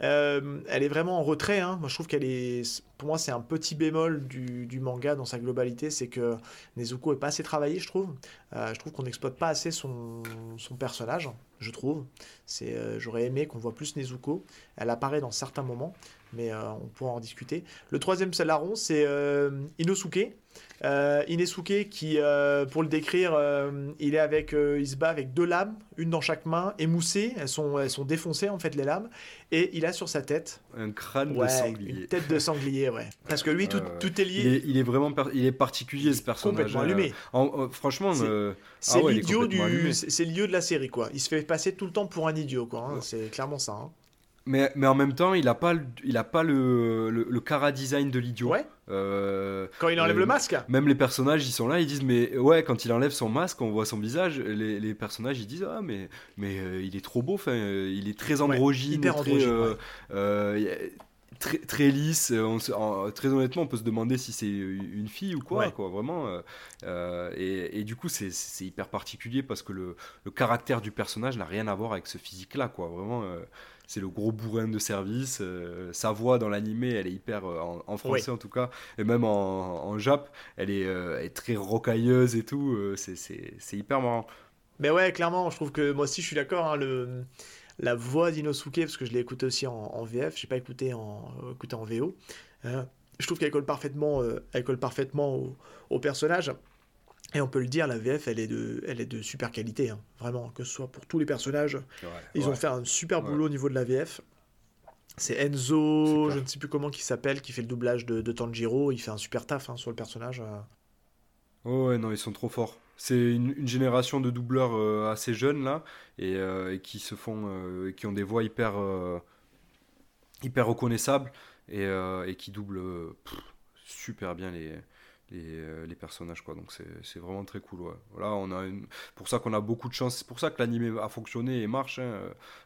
elle est vraiment en retrait. Moi, je trouve qu'elle est. Pour moi, c'est un petit bémol du, du, manga dans sa globalité, c'est que Nezuko est pas assez travaillé, je trouve. je trouve qu'on n'exploite pas assez son, son personnage je trouve. Euh, j'aurais aimé qu'on voit plus Nezuko. Elle apparaît dans certains moments, mais euh, on pourra en discuter. Le troisième larron, c'est euh, Inosuke. Inosuke qui, pour le décrire, il est avec, il se bat avec deux lames, une dans chaque main, émoussées. Elles sont, elles sont défoncées en fait les lames, et il a sur sa tête un crâne de sanglier. Une tête de sanglier, ouais. Parce que lui, tout, tout est lié. Il est, vraiment, il est particulier ce personnage. Complètement allumé. franchement, c'est ah c'est l'idiot de la série quoi. Il se fait passer tout le temps pour un idiot quoi. Hein. C'est clairement ça. Hein. Mais, mais en même temps, il n'a pas, le, il a pas le, le, cara design de l'idiot. Ouais. Euh, quand il enlève le masque Même les personnages, ils sont là, ils disent, mais ouais, quand il enlève son masque, on voit son visage, les, les personnages, ils disent, ah, mais, mais euh, il est trop beau, enfin, il est très androgyne. hyper très, euh, très, très lisse. très honnêtement, on peut se demander si c'est une fille ou quoi, quoi vraiment. et, et, du coup, c'est hyper particulier parce que le, le caractère du personnage n'a rien à voir avec ce physique-là, quoi. Vraiment c'est le gros bourrin de service. Euh, sa voix dans l'animé, elle est hyper, euh, en, français en tout cas, et même en, en Jap, elle est, euh, est, très rocailleuse et tout. c'est hyper marrant. Mais ouais, clairement, je trouve que moi aussi je suis d'accord. Hein, le, la voix d'Inosuke, parce que je l'ai écouté aussi en, en VF, je n'ai pas écouté en, écouté en VO. je trouve qu'elle colle parfaitement, elle colle parfaitement au, au personnage. Et on peut le dire, la VF, elle est de, elle est de super qualité, hein. vraiment, que ce soit pour tous les personnages. ils ont fait un super boulot au niveau de la VF. C'est Enzo, je ne sais plus comment qui s'appelle, qui fait le doublage de, Tanjiro. Il fait un super taf hein, sur le personnage. Euh. Oh ouais, non, ils sont trop forts. C'est une, génération de doubleurs euh, assez jeunes là, et, euh, qui se font, qui ont des voix hyper, hyper reconnaissables et, et qui doublent super bien les, euh, les, personnages quoi donc c'est vraiment très cool voilà on a une... pour ça qu'on a beaucoup de chance c'est pour ça que l'anime a fonctionné et marche hein,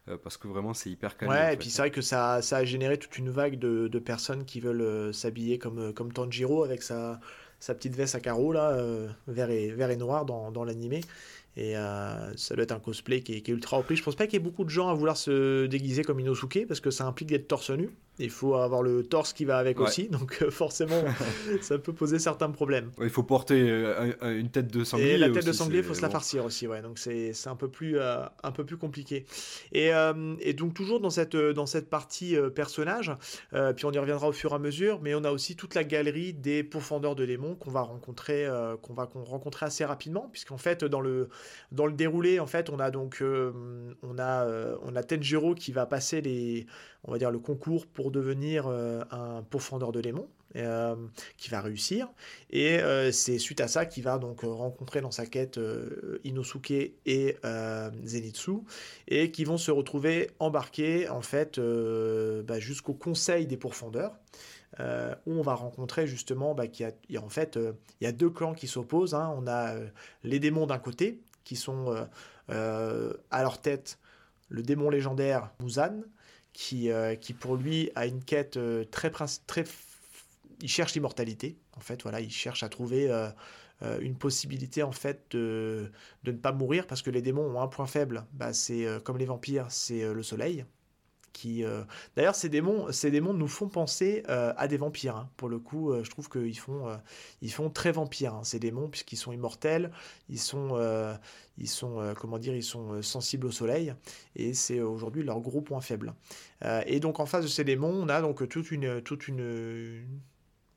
euh, parce que vraiment c'est hyper calme ouais et puis c'est vrai que ça, ça, a généré toute une vague de, de personnes qui veulent euh, s'habiller comme, comme Tanjiro avec sa, sa petite veste à carreaux là vert, et, vert et noir dans, dans l'animé Et euh, ça doit être un cosplay qui est, ultra repris. Je pense pas qu'il y ait beaucoup de gens à vouloir se déguiser comme Inosuke parce que ça implique d'être torse nu. Il faut avoir le torse qui va avec aussi, donc euh, forcément, ça peut poser certains problèmes. il faut porter euh, une tête de sanglier. Et la tête de sanglier, il faut se la farcir aussi, ouais. Donc c'est un peu plus un peu plus compliqué. Et, et, donc toujours dans cette dans cette partie personnage, puis on y reviendra au fur et à mesure, mais on a aussi toute la galerie des pourfendeurs de démons qu'on va rencontrer qu'on va rencontrer assez rapidement, puisqu'en fait dans le dans le déroulé, en fait, on a donc euh, on a euh, on a Tenjiro qui va passer les on va dire le concours pour devenir euh, un pourfendeur de démons. qui va réussir et c'est suite à ça qu'il va donc rencontrer dans sa quête Inosuke et Zenitsu et qui vont se retrouver embarqués en fait bah, jusqu'au conseil des pourfendeurs où on va rencontrer justement bah, qu'il y, a, en fait il y a deux clans qui s'opposent. Hein. On a les démons d'un côté qui sont euh, euh, à leur tête le démon légendaire Muzan, qui, euh, qui pour lui a une quête très, très... Il cherche l'immortalité, en fait, voilà, il cherche à trouver une possibilité, en fait, de, de, ne pas mourir, parce que les démons ont un point faible, bah, c'est comme les vampires, c'est le soleil, qui euh, d'ailleurs ces démons ces démons nous font penser euh, à des vampires hein. pour le coup euh, je trouve qu'ils font ils font très vampires hein, ces démons puisqu'ils sont immortels ils sont ils sont comment dire ils sont sensibles au soleil et c'est aujourd'hui leur gros point faible et donc en face de ces démons on a donc toute une toute une,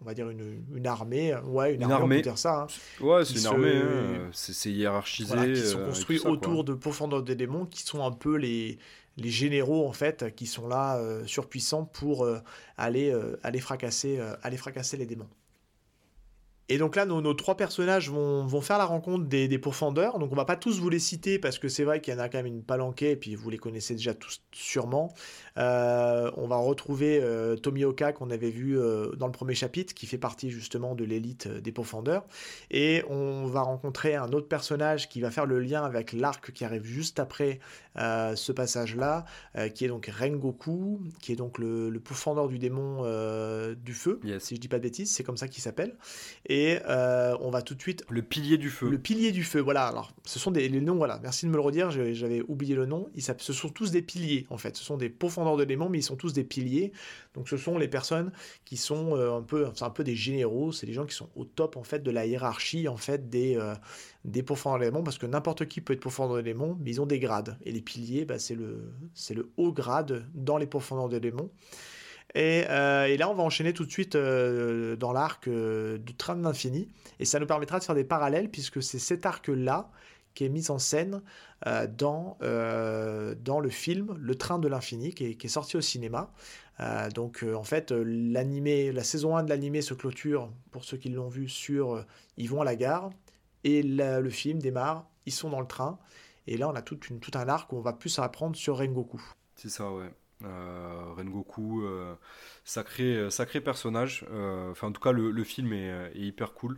on va dire une, une, armée, ouais, une, armée, on peut dire ça. Hein, ouais, c'est une armée, c'est hiérarchisé. qui sont construits autour de pourfendeurs des démons, qui sont un peu les, les généraux en fait qui sont là euh, surpuissants pour euh, aller, euh, aller, fracasser, aller fracasser les démons. Et donc là, nos, trois personnages vont, vont, faire la rencontre des, des, pourfendeurs. Donc on va pas tous vous les citer parce que c'est vrai qu'il y en a quand même une palanquée et puis vous les connaissez déjà tous sûrement. Euh, on va retrouver euh, Tomioka qu'on avait vu euh, dans le premier chapitre qui fait partie justement de l'élite des pourfendeurs. Et on va rencontrer un autre personnage qui va faire le lien avec l'arc qui arrive juste après ce passage-là, qui est donc Rengoku, qui est donc le, le pourfendeur du démon du feu, si je dis pas de bêtises, c'est comme ça qu'il s'appelle. Et euh, on va tout de suite. Le pilier du feu. Le pilier du feu, voilà. Alors, ce sont des les noms, voilà. Merci de me le redire, j'avais oublié le nom. Ils, ce sont tous des piliers, en fait. Ce sont des profondeurs de démons, mais ils sont tous des piliers. Donc, ce sont les personnes qui sont euh, un peu, c'est un peu des généraux. C'est les gens qui sont au top, en fait, de la hiérarchie, en fait, des euh, des profondeurs de démons, parce que n'importe qui peut être profondeur de démons, mais ils ont des grades. Et les piliers, bah, c'est le c'est le haut grade dans les profondeurs de Euh, et, là, on va enchaîner tout de suite euh, dans l'arc euh, du Train de l'Infini. Et ça nous permettra de faire des parallèles, puisque c'est cet arc-là qui est mis en scène dans, dans le film Le Train de l'Infini, qui, est sorti au cinéma. donc, en fait, l'animé, la saison 1 de l'animé se clôture, pour ceux qui l'ont vu, sur Ils vont à la gare. Et le film démarre, ils sont dans le train. Et là, on a tout, tout un arc où on va plus apprendre sur Rengoku. C'est ça, ouais. Euh, Rengoku, euh, sacré, euh, sacré personnage. Enfin, en tout cas, le, film est, hyper cool.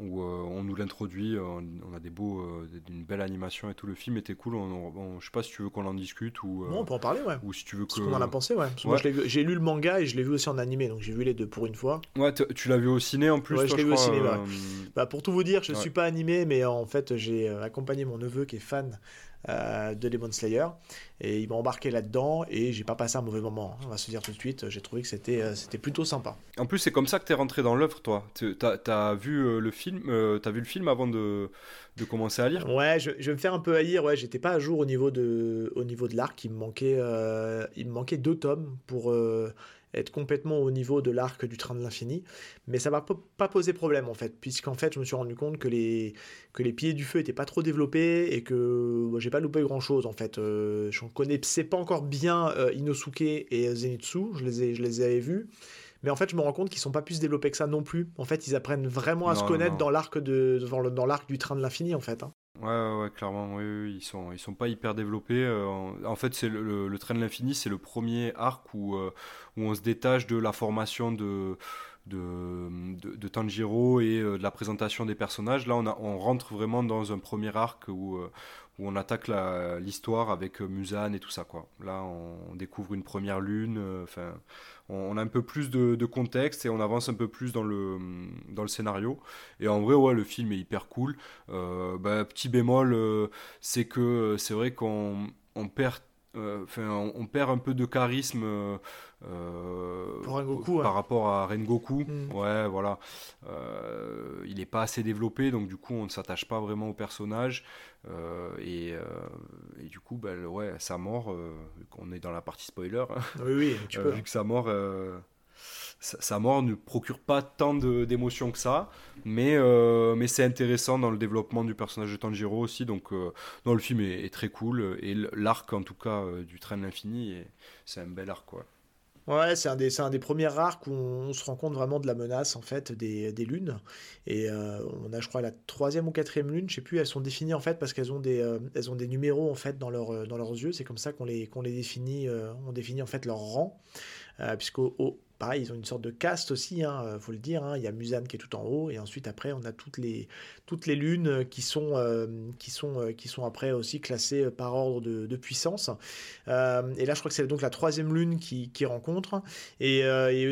où on nous l'introduit, on, a des beaux, une belle animation et tout. Le film était cool. On, je sais pas si tu veux qu'on en discute ou. on peut en parler, ouais. Ou si tu veux que. Qu'on en a pensé, ouais. j'ai lu le manga et je l'ai vu aussi en animé, donc j'ai vu les deux pour une fois. Ouais, tu l'as vu au ciné en plus. Ouais, je l'ai vu au ciné. Bah, pour tout vous dire, je ne suis pas animé, mais en fait, j'ai accompagné mon neveu qui est fan euh, de Demon Slayer. Et il m'a embarqué là-dedans et j'ai pas passé un mauvais moment. Hein. On va se dire tout de suite, j'ai trouvé que c'était euh, c'était plutôt sympa. En plus, c'est comme ça que tu es rentré dans l'œuvre, toi. Tu as, vu euh, le film, as vu le film avant de, de commencer à lire? Ouais, je, je, vais me faire un peu haïr. Ouais, j'étais pas à jour au niveau de au niveau de l'arc. Il me manquait il me manquait deux tomes pour être complètement au niveau de l'arc du train de l'infini. Mais ça va pas poser problème en fait, puisqu'en fait je me suis rendu compte que les, que les pieds du feu étaient pas trop développés et que j'ai pas loupé grand chose en fait. Euh, je connaissais pas encore bien euh, Inosuke et Zenitsu, je les, ai, je les avais vus. Mais en fait, je me rends compte qu'ils sont pas plus développés que ça non plus. En fait, ils apprennent vraiment à se connaître dans l'arc de dans l'arc du train de l'infini en fait. Hein. Ouais, ouais, clairement, ils sont, ils sont pas hyper développés. Euh, en, fait, c'est le, train de l'infini, c'est le premier arc où, euh, on se détache de la formation de, de, Tanjiro et de la présentation des personnages. Là, on, rentre vraiment dans un premier arc où, on attaque l'histoire avec Musan et tout ça. Quoi. Là, on, découvre une première lune. Enfin, on, a un peu plus de, contexte et on avance un peu plus dans le, dans le scénario. Et en vrai, ouais, le film est hyper cool. Bah, petit bémol, c'est que c'est vrai qu'on on perd euh, on, perd un peu de charisme euh, hein. par rapport à Rengoku. Mm. Ouais, voilà. Euh, il n'est pas assez développé, donc du coup, on ne s'attache pas vraiment au personnage. Et, du coup, ben, ouais, sa mort, on est dans la partie spoiler. Hein. Oui, oui, tu peux. Vu que sa mort sa mort ne procure pas tant d'émotions que ça, mais, euh, mais c'est intéressant dans le développement du personnage de Tanjiro aussi. Donc, euh, le film est, très cool et l'arc, en tout cas, euh, du train de l'infini, c'est un bel arc, quoi. Ouais, c'est un, des, un des premiers arcs où on, se rend compte vraiment de la menace en fait des, des lunes. Et on a, je crois, la troisième ou quatrième lune, je sais plus, elles sont définies en fait parce qu'elles ont des, ont des numéros en fait dans, leur, dans leurs yeux. C'est comme ça qu'on les, qu'on les définit, on définit en fait leur rang. puisqu'au ils ont une sorte de caste aussi, hein, euh, faut le dire. Hein. Il y a Musan qui est tout en haut, et ensuite après on a toutes les, toutes les lunes qui sont, euh, qui sont, euh, qui sont après aussi classées par ordre de, puissance. et là, je crois que c'est donc la troisième lune qui, qui rencontre, et,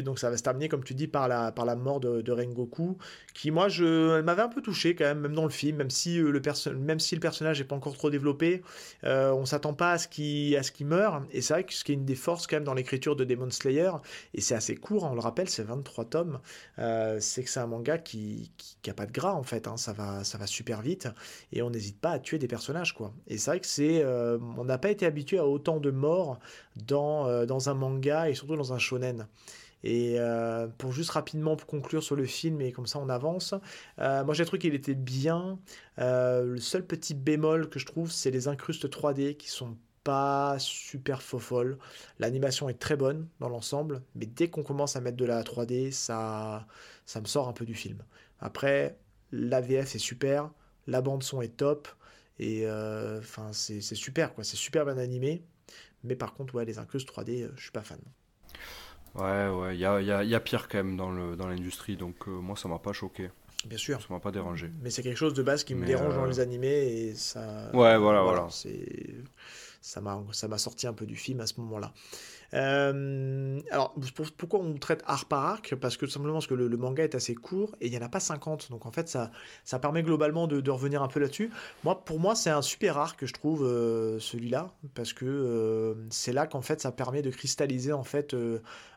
donc ça va se terminer, comme tu dis, par la, par la mort de, de Rengoku, qui moi, je, elle m'avait un peu touché quand même, même dans le film, même si le, même si le personnage n'est pas encore trop développé, on s'attend pas à ce qu'il meure, et c'est vrai que ce qui est une des forces quand même dans l'écriture de Demon Slayer, et c'est assez court, on le rappelle, c'est 23 tomes. Euh, c'est que c'est un manga qui, qui, pas de gras en fait. Hein. ça va, ça va super vite et on n'hésite pas à tuer des personnages quoi. Et c'est vrai que c'est, euh, on n'a pas été habitué à autant de morts dans euh, dans un manga et surtout dans un shonen. Et pour juste rapidement conclure sur le film et comme ça on avance, moi j'ai trouvé qu'il était bien. le seul petit bémol que je trouve, c'est les incrustes 3D qui sont pas super faux folle. L'animation est très bonne dans l'ensemble, mais dès qu'on commence à mettre de la 3D, ça, ça me sort un peu du film. Après, l'AVF est super, la bande son est top, et euh, enfin c'est super quoi, c'est super bien animé. Mais par contre, ouais, les incluses 3D, euh, je suis pas fan. Ouais, ouais, il y a, y a, pire quand même dans l'industrie, dans donc euh, moi ça m'a pas choqué. Bien sûr. Ça m'a pas dérangé. Mais c'est quelque chose de base qui me dérange dans les animés et ça. Ouais, voilà, voilà. voilà. C'est ça m'a sorti un peu du film à ce moment-là. Euh, alors, pourquoi on traite arc par arc? Parce que simplement parce que le, manga est assez court et il n'y en a pas 50. Donc en fait, ça, ça permet globalement de, revenir un peu là-dessus. Moi, pour moi, c'est un super arc, je trouve, euh, celui-là. Parce que euh, c'est là qu'en fait, ça permet de cristalliser en fait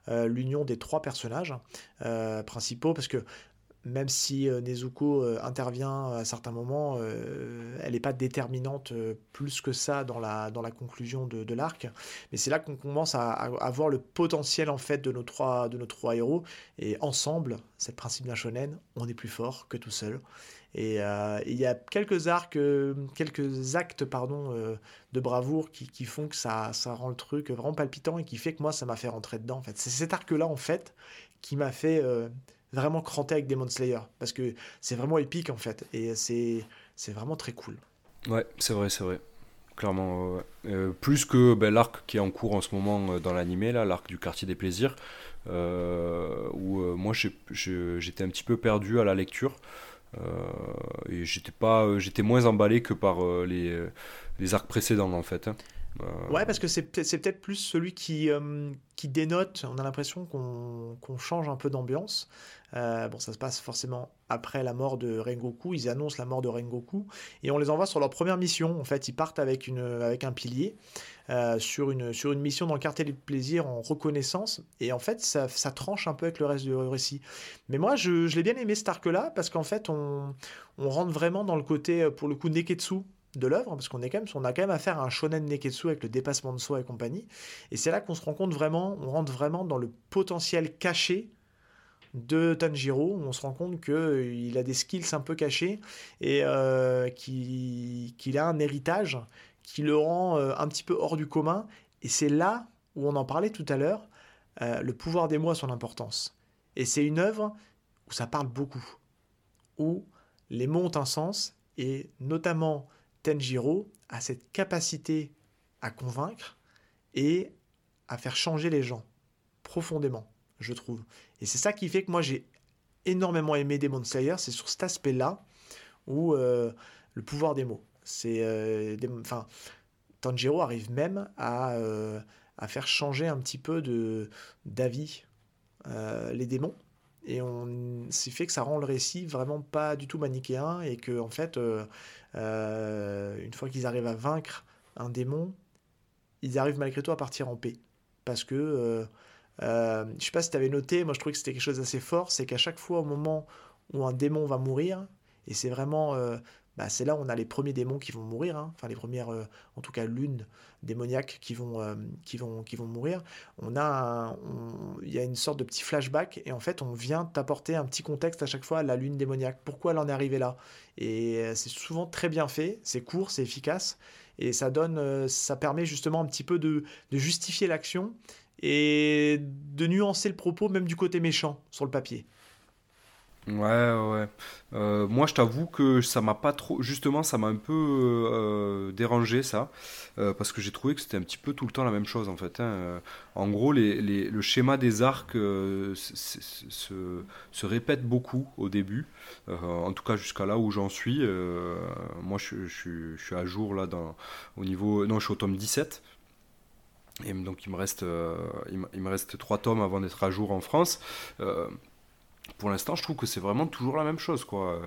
l'union des trois personnages principaux. Parce que même si euh, Nezuko euh, intervient à certains moments, euh, elle n'est pas déterminante plus que ça dans la, dans la conclusion de, l'arc. Mais c'est là qu'on commence à, voir le potentiel en fait de nos trois, de nos trois héros. Et ensemble, c'est le principe d'un shonen, on est plus fort que tout seul. Et il y a quelques arcs, quelques actes pardon, de bravoure qui, qui, font que ça, ça rend le truc vraiment palpitant et qui fait que moi, ça m'a fait rentrer dedans. En fait. C'est cet arc-là, en fait, qui m'a fait vraiment cranté avec Demon Slayer parce que c'est vraiment épique en fait et c'est c'est vraiment très cool. Ouais, c'est vrai, c'est vrai. Clairement, euh, plus que ben, l'arc qui est en cours en ce moment euh, dans l'animé, là, l'arc du quartier des plaisirs, euh, où moi j'étais un petit peu perdu à la lecture. et j'étais pas j'étais moins emballé que par les, les arcs précédents en fait. Hein. Ouais, parce que c'est peut-être plus celui qui, qui dénote. On a l'impression qu'on change un peu d'ambiance. Euh, bon, ça se passe forcément après la mort de Rengoku. Ils annoncent la mort de Rengoku et on les envoie sur leur première mission. En fait, ils partent avec, une, avec un pilier euh, sur, une, sur une mission dans le quartier des plaisirs en reconnaissance. Et en fait, ça, tranche un peu avec le reste du récit. Mais moi, je, je l'ai bien aimé cet arc-là parce qu'en fait, on, on rentre vraiment dans le côté, pour le coup, Neketsu de l'œuvre, parce qu'on est quand même, on a quand même affaire à un shonen neketsu avec le dépassement de soi et compagnie. Et c'est là qu'on se rend compte vraiment, on rentre vraiment dans le potentiel caché de Tanjiro, où on se rend compte qu'il euh, a des skills un peu cachés et euh, qu'il a un héritage qui le rend euh, un petit peu hors du commun. Et c'est là où on en parlait tout à l'heure, le pouvoir des mots a son importance. Et c'est une œuvre où ça parle beaucoup, où les mots ont un sens, et notamment Tanjiro a cette capacité à convaincre et à faire changer les gens profondément je trouve. Et c'est ça qui fait que moi j'ai énormément aimé Demon Slayer, c'est sur cet aspect-là où le pouvoir des mots. C'est, enfin, Tanjiro arrive même à, à faire changer un petit peu d'avis les démons et on c'est fait que ça rend le récit vraiment pas du tout manichéen et que en fait euh, euh, une fois qu'ils arrivent à vaincre un démon ils arrivent malgré tout à partir en paix parce que euh, euh je sais pas si tu avais noté moi je trouvais que c'était quelque chose d'assez fort c'est qu'à chaque fois au moment où un démon va mourir et c'est vraiment bah, c'est là où on a les premiers démons qui vont mourir, hein. enfin les premières, en tout cas l'une démoniaques qui vont, euh, qui vont, qui vont mourir, on a il y a une sorte de petit flashback et en fait on vient t'apporter un petit contexte à chaque fois à la lune démoniaque. Pourquoi elle en est arrivée là? Et euh, c'est souvent très bien fait, c'est court, c'est efficace et ça donne, euh, ça permet justement un petit peu de justifier l'action et de nuancer le propos même du côté méchant sur le papier. Ouais, ouais. Euh, moi, je t'avoue que ça m'a pas trop. Justement, ça m'a un peu euh, dérangé, ça. Euh, parce que j'ai trouvé que c'était un petit peu tout le temps la même chose, en fait. Hein. En gros, le schéma des arcs se, se répète beaucoup au début. en tout cas, jusqu'à là où j'en suis. moi, je, suis à jour, là, au niveau. Non, je suis au tome 17. Et donc, il me reste, il me, il me reste trois tomes avant d'être à jour en France pour l'instant, je trouve que c'est vraiment toujours la même chose, quoi.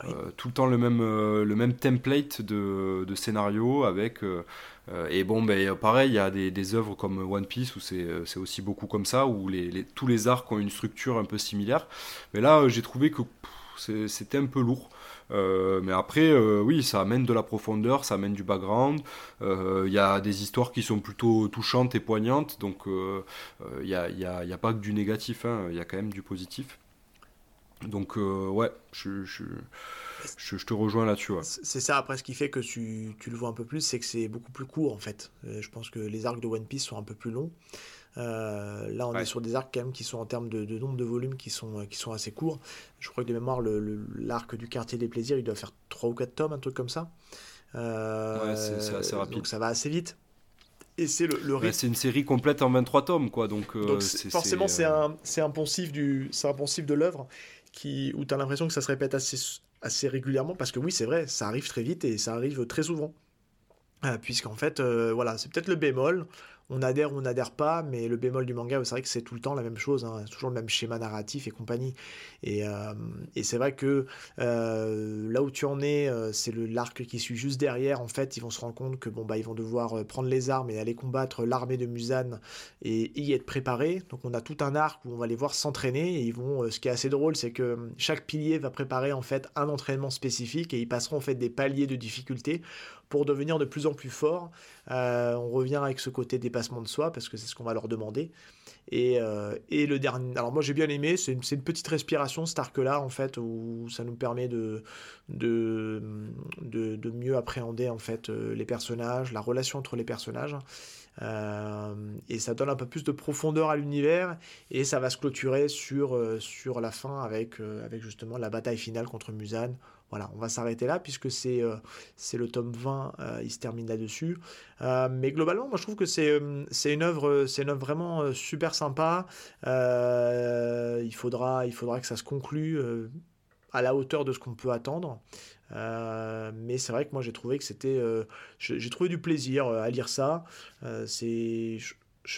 Ah euh, tout le temps le même, euh, le même template de, de scénario avec. Euh, et bon, ben, pareil, il y a des, des, œuvres comme One Piece où c'est aussi beaucoup comme ça, où les, tous les arcs ont une structure un peu similaire. Mais là, j'ai trouvé que c'était un peu lourd. Mais après, oui, ça amène de la profondeur, ça amène du background. Il y a des histoires qui sont plutôt touchantes et poignantes, donc il n'y a, a, a, pas que du négatif, hein. il y a quand même du positif. Donc, euh, ouais, je, je, je, te rejoins là-dessus. C'est ça, après, ce qui fait que tu, tu le vois un peu plus, c'est que c'est beaucoup plus court, en fait. Euh, je pense que les arcs de One Piece sont un peu plus longs. Euh, là, on est sur des arcs quand même qui sont en termes de, nombre de volumes qui sont, qui sont assez courts. Je crois que de mémoire, l'arc le, du quartier des plaisirs, il doit faire 3 ou 4 tomes, un truc comme ça. ouais, c'est assez rapide. Donc ça va assez vite. Et c'est le, le C'est une série complète en 23 tomes, quoi. Donc, donc forcément, c'est un, un poncif du, un poncif de l'œuvre qui, où tu as l'impression que ça se répète assez, assez régulièrement, parce que oui, c'est vrai, ça arrive très vite et ça arrive très souvent. Euh, puisqu'en fait, euh, voilà, c'est peut-être le bémol, on adhère ou on n'adhère pas, mais le bémol du manga, c'est vrai que c'est tout le temps la même chose, hein, toujours le même schéma narratif et compagnie. Et, euh, c'est vrai que euh, là où tu en es, euh, c'est l'arc qui suit juste derrière. En fait, ils vont se rendre compte que bon bah ils vont devoir prendre les armes et aller combattre l'armée de Musan et y être préparés. Donc on a tout un arc où on va les voir s'entraîner et ce qui est assez drôle, c'est que chaque pilier va préparer en fait un entraînement spécifique et ils passeront en fait des paliers de difficulté pour devenir de plus en plus forts. Euh, on revient avec ce côté dépassement de soi parce que c'est ce qu'on va leur demander. Et, euh, et, le dernier. Alors moi j'ai bien aimé, c'est une, petite respiration cet arc-là en fait où ça nous permet de, de, de, mieux appréhender en fait euh, les personnages, la relation entre les personnages. Et ça donne un peu plus de profondeur à l'univers et ça va se clôturer sur, sur la fin avec, avec justement la bataille finale contre Musan voilà, on va s'arrêter là puisque c'est euh, le tome 20, euh, il se termine là-dessus. Euh, mais globalement, moi je trouve que c'est une œuvre c'est vraiment super sympa. il faudra que ça se conclue à la hauteur de ce qu'on peut attendre. mais c'est vrai que moi j'ai trouvé que c'était j'ai trouvé du plaisir à lire ça. c'est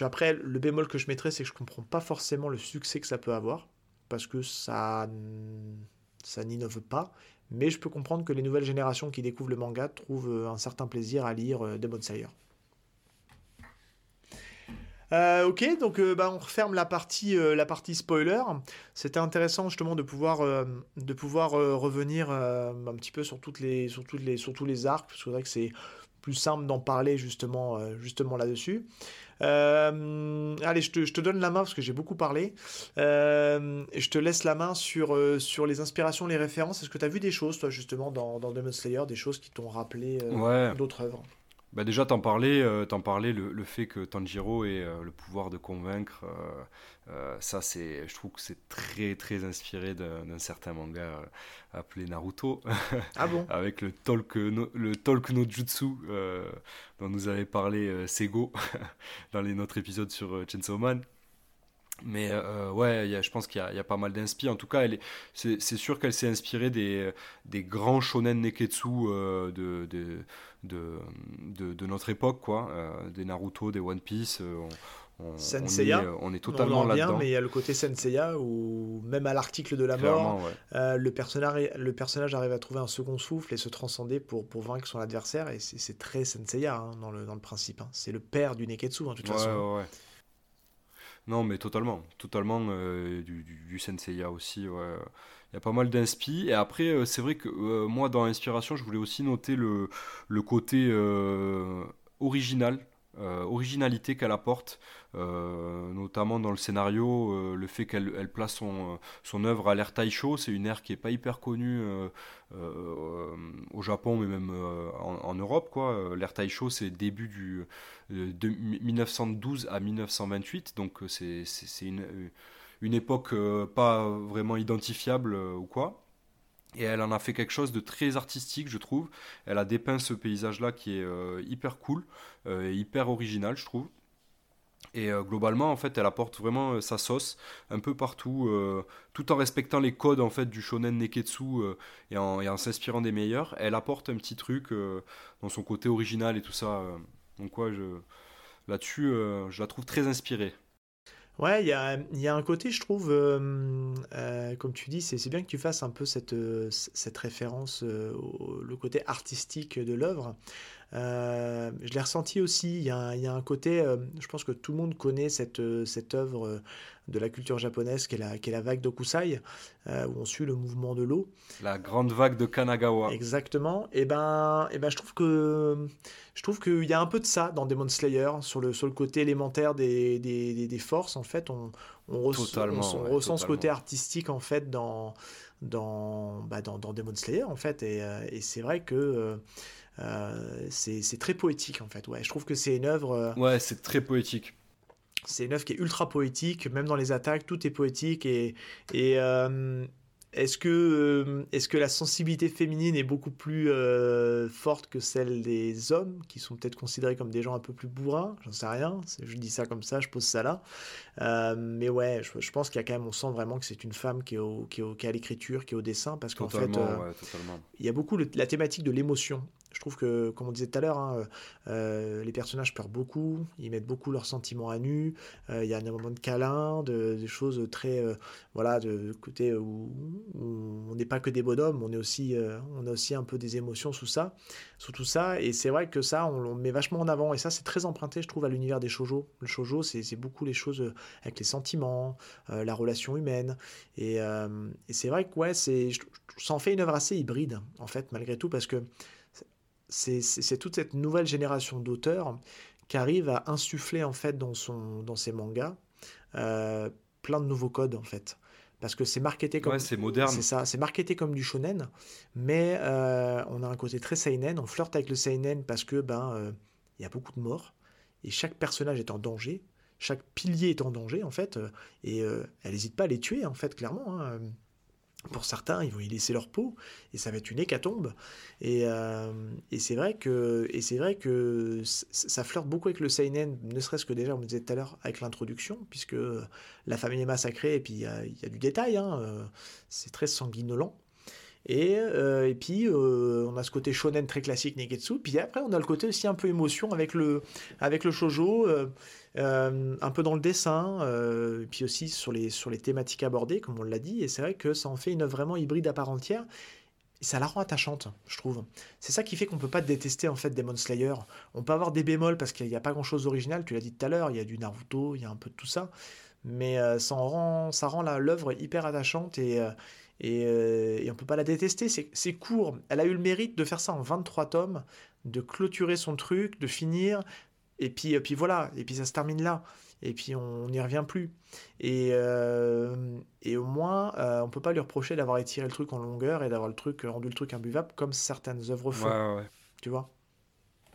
après le bémol que je mettrais c'est que je comprends pas forcément le succès que ça peut avoir parce que ça n'innove pas mais je peux comprendre que les nouvelles générations qui découvrent le manga trouvent euh, un certain plaisir à lire euh, Demon Slayer. Euh, ok, donc bah, on referme la partie, la partie spoiler. C'était intéressant justement de pouvoir, de pouvoir revenir un petit peu sur, toutes les, tous les arcs, parce que c'est que c'est plus simple d'en parler justement, justement là-dessus. Euh, allez, je te, je te, donne la main parce que j'ai beaucoup parlé. Euh, je te laisse la main sur, euh, sur les inspirations, les références. Est-ce que tu as vu des choses, toi, justement, dans, dans Demon Slayer, des choses qui t'ont rappelé d'autres œuvres? Bah déjà, t'en parlais, t'en parlais le, le, fait que Tanjiro ait le pouvoir de convaincre euh, ça, c'est, je trouve que c'est très très inspiré d'un certain manga euh, appelé Naruto. Ah bon? Avec le Talk no, le talk no Jutsu euh, dont nous avait parlé Sego dans les, notre épisode sur Chainsaw Man. Mais euh, ouais, je pense qu'il y, a pas mal d'inspi. En tout cas, c'est, sûr qu'elle s'est inspirée des, des grands shonen neketsu euh, de, de, de, de, notre époque, quoi. Euh, des Naruto, des One Piece. On, on, on, est, totalement là-dedans. Mais il y a le côté Senseiya où même à l'article de la mort, le, personnage, le personnage arrive à trouver un second souffle et se transcender pour, pour vaincre son adversaire. Et c'est, très Senseiya hein, dans, le, dans le principe. Hein. C'est le père du Neketsu, en hein, toute façon. Non, mais totalement. Totalement euh, du, du, Senseiya aussi. Il y a pas mal d'inspi. Et après, euh, c'est vrai que euh, moi, dans l'inspiration, je voulais aussi noter le, le côté original euh, originalité qu'elle apporte, euh, notamment dans le scénario, euh, le fait qu'elle elle place son, œuvre à l'ère Taisho, c'est une ère qui est pas hyper connue au Japon, mais même en, Europe. Quoi. L'ère Taisho, c'est début du, de 1912 à 1928, donc c'est, une, une époque pas vraiment identifiable ou quoi. Et elle en a fait quelque chose de très artistique, je trouve. Elle a dépeint ce paysage-là qui est euh, hyper cool, euh, hyper original, je trouve. Et euh, globalement, en fait, elle apporte vraiment sa sauce un peu partout, tout en respectant les codes en fait du shonen neketsu et en, en s'inspirant des meilleurs. Elle apporte un petit truc dans son côté original et tout ça. donc quoi, là-dessus, je la trouve très inspirée. Ouais, il y a, un côté, je trouve, euh, euh, comme tu dis, c'est bien que tu fasses un peu cette, euh, cette référence, au, le côté artistique de l'œuvre. Je l'ai ressenti aussi, il y, a, y a un côté, je pense que tout le monde connaît cette, cette œuvre de la culture japonaise qui est la, qui est la vague d'Okusai, euh, où on suit le mouvement de l'eau. La grande vague de Kanagawa. Exactement. Et ben, et ben je trouve que je trouve qu'il y a un peu de ça dans Demon Slayer sur le, sur le côté élémentaire des, des, des, forces. En fait, on, on, ressent ce côté artistique en fait dans dans, bah, dans, dans, Demon Slayer en fait. Et, euh, et c'est vrai que euh, c'est très poétique en fait. Ouais, je trouve que c'est une œuvre. Ouais, c'est très poétique. C'est une œuvre qui est ultra poétique, même dans les attaques, tout est poétique. Et, et euh, est-ce que, euh, est que la sensibilité féminine est beaucoup plus euh, forte que celle des hommes, qui sont peut-être considérés comme des gens un peu plus bourrins? J'en sais rien. Je dis ça comme ça, je pose ça là. mais ouais, je, pense qu'il y a quand même, on sent vraiment que c'est une femme qui est, au, qui est, à l'écriture, qui est au dessin, parce qu'en fait, il y a beaucoup la thématique de l'émotion. Je trouve que, comme on disait tout à l'heure, hein, euh, les personnages pleurent beaucoup, ils mettent beaucoup leurs sentiments à nu. Euh, il y a un moment de câlin, de, des choses très, euh, voilà, de, côté où, on n'est pas que des bonhommes, on est aussi, on a aussi un peu des émotions sous ça, sous tout ça. Et c'est vrai que ça, on, le met vachement en avant. Et ça, c'est très emprunté, je trouve, à l'univers des shojo. Le shojo, c'est beaucoup les choses avec les sentiments, la relation humaine. Et, c'est vrai que ouais, ça en fait une œuvre assez hybride, en fait, malgré tout, parce que c'est toute cette nouvelle génération d'auteurs qui arrive à insuffler en fait dans, son, dans ses mangas euh, plein de nouveaux codes en fait. Parce que c'est marketé comme. c'est moderne. C'est ça, c'est marketé comme du shonen, mais euh, on a un côté très seinen. On flirte avec le seinen parce que ben euh, il y a beaucoup de morts et chaque personnage est en danger, chaque pilier est en danger en fait, et elle n'hésite pas à les tuer en fait clairement. Hein. Pour certains, ils vont y laisser leur peau et ça va être une hécatombe. Et, euh, c'est vrai que, ça flirte beaucoup avec le seinen, ne serait-ce que déjà, on me disait tout à l'heure, avec l'introduction, puisque la famille est massacrée et puis il y, a, du détail. Hein, euh, c'est très sanguinolent. Et, euh, et puis, on a ce côté shonen très classique, Negetsu. Puis après, on a le côté aussi un peu émotion avec le, avec le shoujo. Euh, un peu dans le dessin, euh, puis aussi sur les, sur les thématiques abordées, comme on l'a dit, et c'est vrai que ça en fait une œuvre vraiment hybride à part entière, et ça la rend attachante, je trouve. C'est ça qui fait qu'on peut pas détester en fait Demon Slayer. On peut avoir des bémols parce qu'il n'y a pas grand chose d'original, tu l'as dit tout à l'heure, il y a du Naruto, il y a un peu de tout ça, mais euh, ça, rend, ça rend l'œuvre hyper attachante et, et, et, on peut pas la détester. C'est court, elle a eu le mérite de faire ça en 23 tomes, de clôturer son truc, de finir, et puis, et puis voilà, et puis ça se termine là. Et puis on n'y revient plus. Et, euh, et au moins, euh, on peut pas lui reprocher d'avoir étiré le truc en longueur et d'avoir le truc rendu le truc imbuvable comme certaines œuvres font. Ouais, ouais. Tu vois?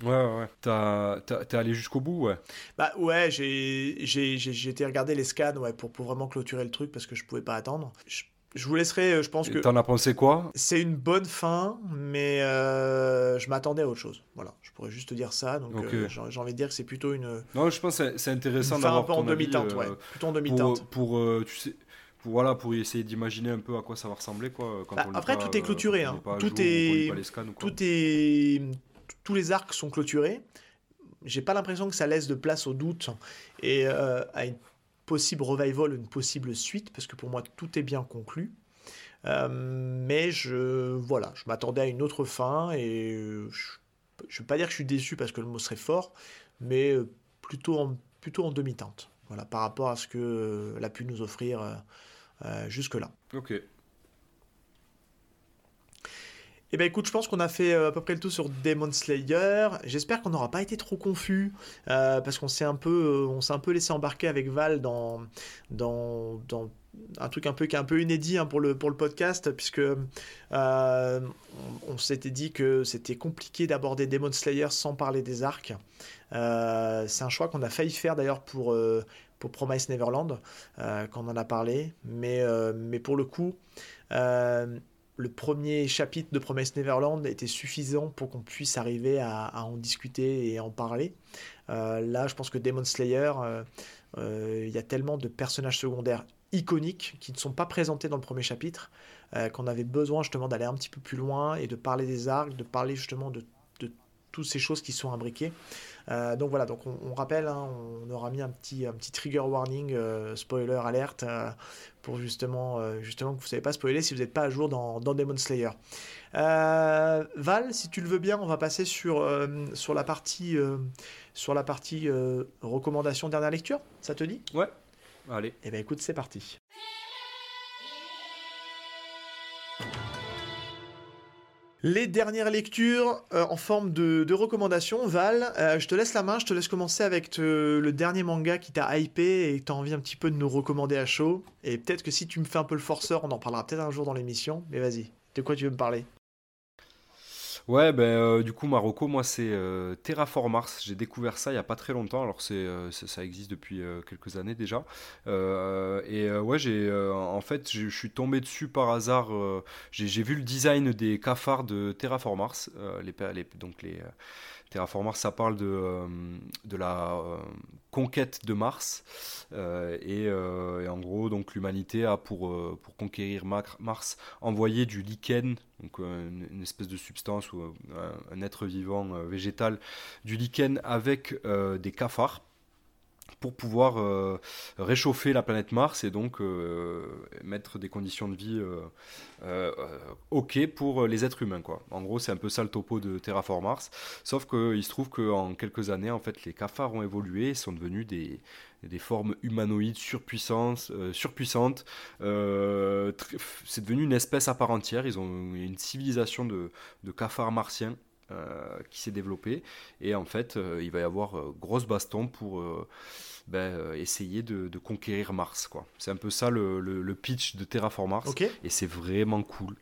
Ouais, ouais. T'es allé jusqu'au bout, ouais. Bah ouais, j'ai été regarder les scans ouais, pour, pour vraiment clôturer le truc parce que je pouvais pas attendre. Je je vous laisserai, je pense que. T'en as pensé quoi? C'est une bonne fin, mais je m'attendais à autre chose. Voilà, je pourrais juste te dire ça. Donc j'ai envie de dire que c'est plutôt une. Non, je pense que c'est intéressant d'avoir. un peu en demi-teinte, ouais. Plutôt en demi-teinte. Pour, tu sais voilà, pour essayer d'imaginer un peu à quoi ça va ressembler. Quoi, quand bah, après, tout est clôturé. Hein. Tout, est... tout est. Tous les arcs sont clôturés. J'ai pas l'impression que ça laisse de place au doute et euh, à une possible revival, une possible suite, parce que pour moi, tout est bien conclu. Euh, mais je, voilà, je m'attendais à une autre fin et je, je vais pas dire que je suis déçu parce que le mot serait fort, mais plutôt en, plutôt en demi-teinte. Voilà, par rapport à ce que a pu nous offrir euh, jusque-là. Ok. Eh bien écoute, je pense qu'on a fait euh, à peu près le tout sur Demon Slayer. J'espère qu'on n'aura pas été trop confus, euh, parce qu'on s'est un, peu, s'est un peu laissé embarquer avec Val dans, dans, dans un truc un peu qui est un peu inédit hein, pour, le, pour le podcast, puisque on, s'était dit que c'était compliqué d'aborder Demon Slayer sans parler des arcs. c'est un choix qu'on a failli faire d'ailleurs pour, pour Promise Neverland, euh, quand on en a parlé. Mais, euh, mais pour le coup, euh, le premier chapitre de Promise Neverland était suffisant pour qu'on puisse arriver à, en discuter et en parler. là, je pense que Demon Slayer, il y a tellement de personnages secondaires iconiques qui ne sont pas présentés dans le premier chapitre, qu'on avait besoin justement d'aller un petit peu plus loin et de parler des arcs, de parler justement de, de toutes ces choses qui sont imbriquées. Euh, donc voilà, donc on, rappelle, hein, on aura mis un petit, un petit trigger warning, euh, spoiler alerte, euh, pour justement, justement que vous ne savez pas spoiler si vous n'êtes pas à jour dans, dans Demon Slayer. Val, si tu le veux bien, on va passer sur, sur la partie, sur la partie recommandation dernière lecture. Ça te dit? Ouais, allez. Eh bien écoute, c'est parti. Les dernières lectures euh, en forme de, recommandations. Val, euh, je te laisse la main, je te laisse commencer avec le dernier manga qui t'a hypé et t'as envie un petit peu de nous recommander à chaud. Et peut-être que si tu me fais un peu le forceur, on en parlera peut-être un jour dans l'émission. Mais vas-y, de quoi tu veux me parler? Ouais, ben euh, du coup Marocco, moi c'est euh, Terraform Mars. J'ai découvert ça il y a pas très longtemps. Alors c'est euh, ça, existe depuis quelques années déjà. et ouais, j'ai en fait je suis tombé dessus par hasard. j'ai vu le design des cafards de Terraform Mars, les, donc les Terraform ça parle de, euh, la euh, conquête de Mars. Euh, et, en gros, donc l'humanité a pour, pour conquérir Mars envoyé du lichen, donc une, espèce de substance ou un, être vivant végétal, du lichen avec des cafards pour pouvoir euh, réchauffer la planète Mars et donc euh, mettre des conditions de vie euh, ok pour les êtres humains quoi. En gros, c'est un peu ça le topo de Terraform Mars. Sauf qu'il se trouve qu'en quelques années, en fait, les cafards ont évolué et sont devenus des, des formes humanoïdes surpuissantes. surpuissantes. c'est devenu une espèce à part entière. Ils ont une civilisation de, de cafards martiens qui s'est développée. Et en fait, il va y avoir grosse baston pour ben, euh, essayer de, conquérir Mars. quoi. C'est un peu ça le, pitch de Terraform Mars. Et c'est vraiment cool.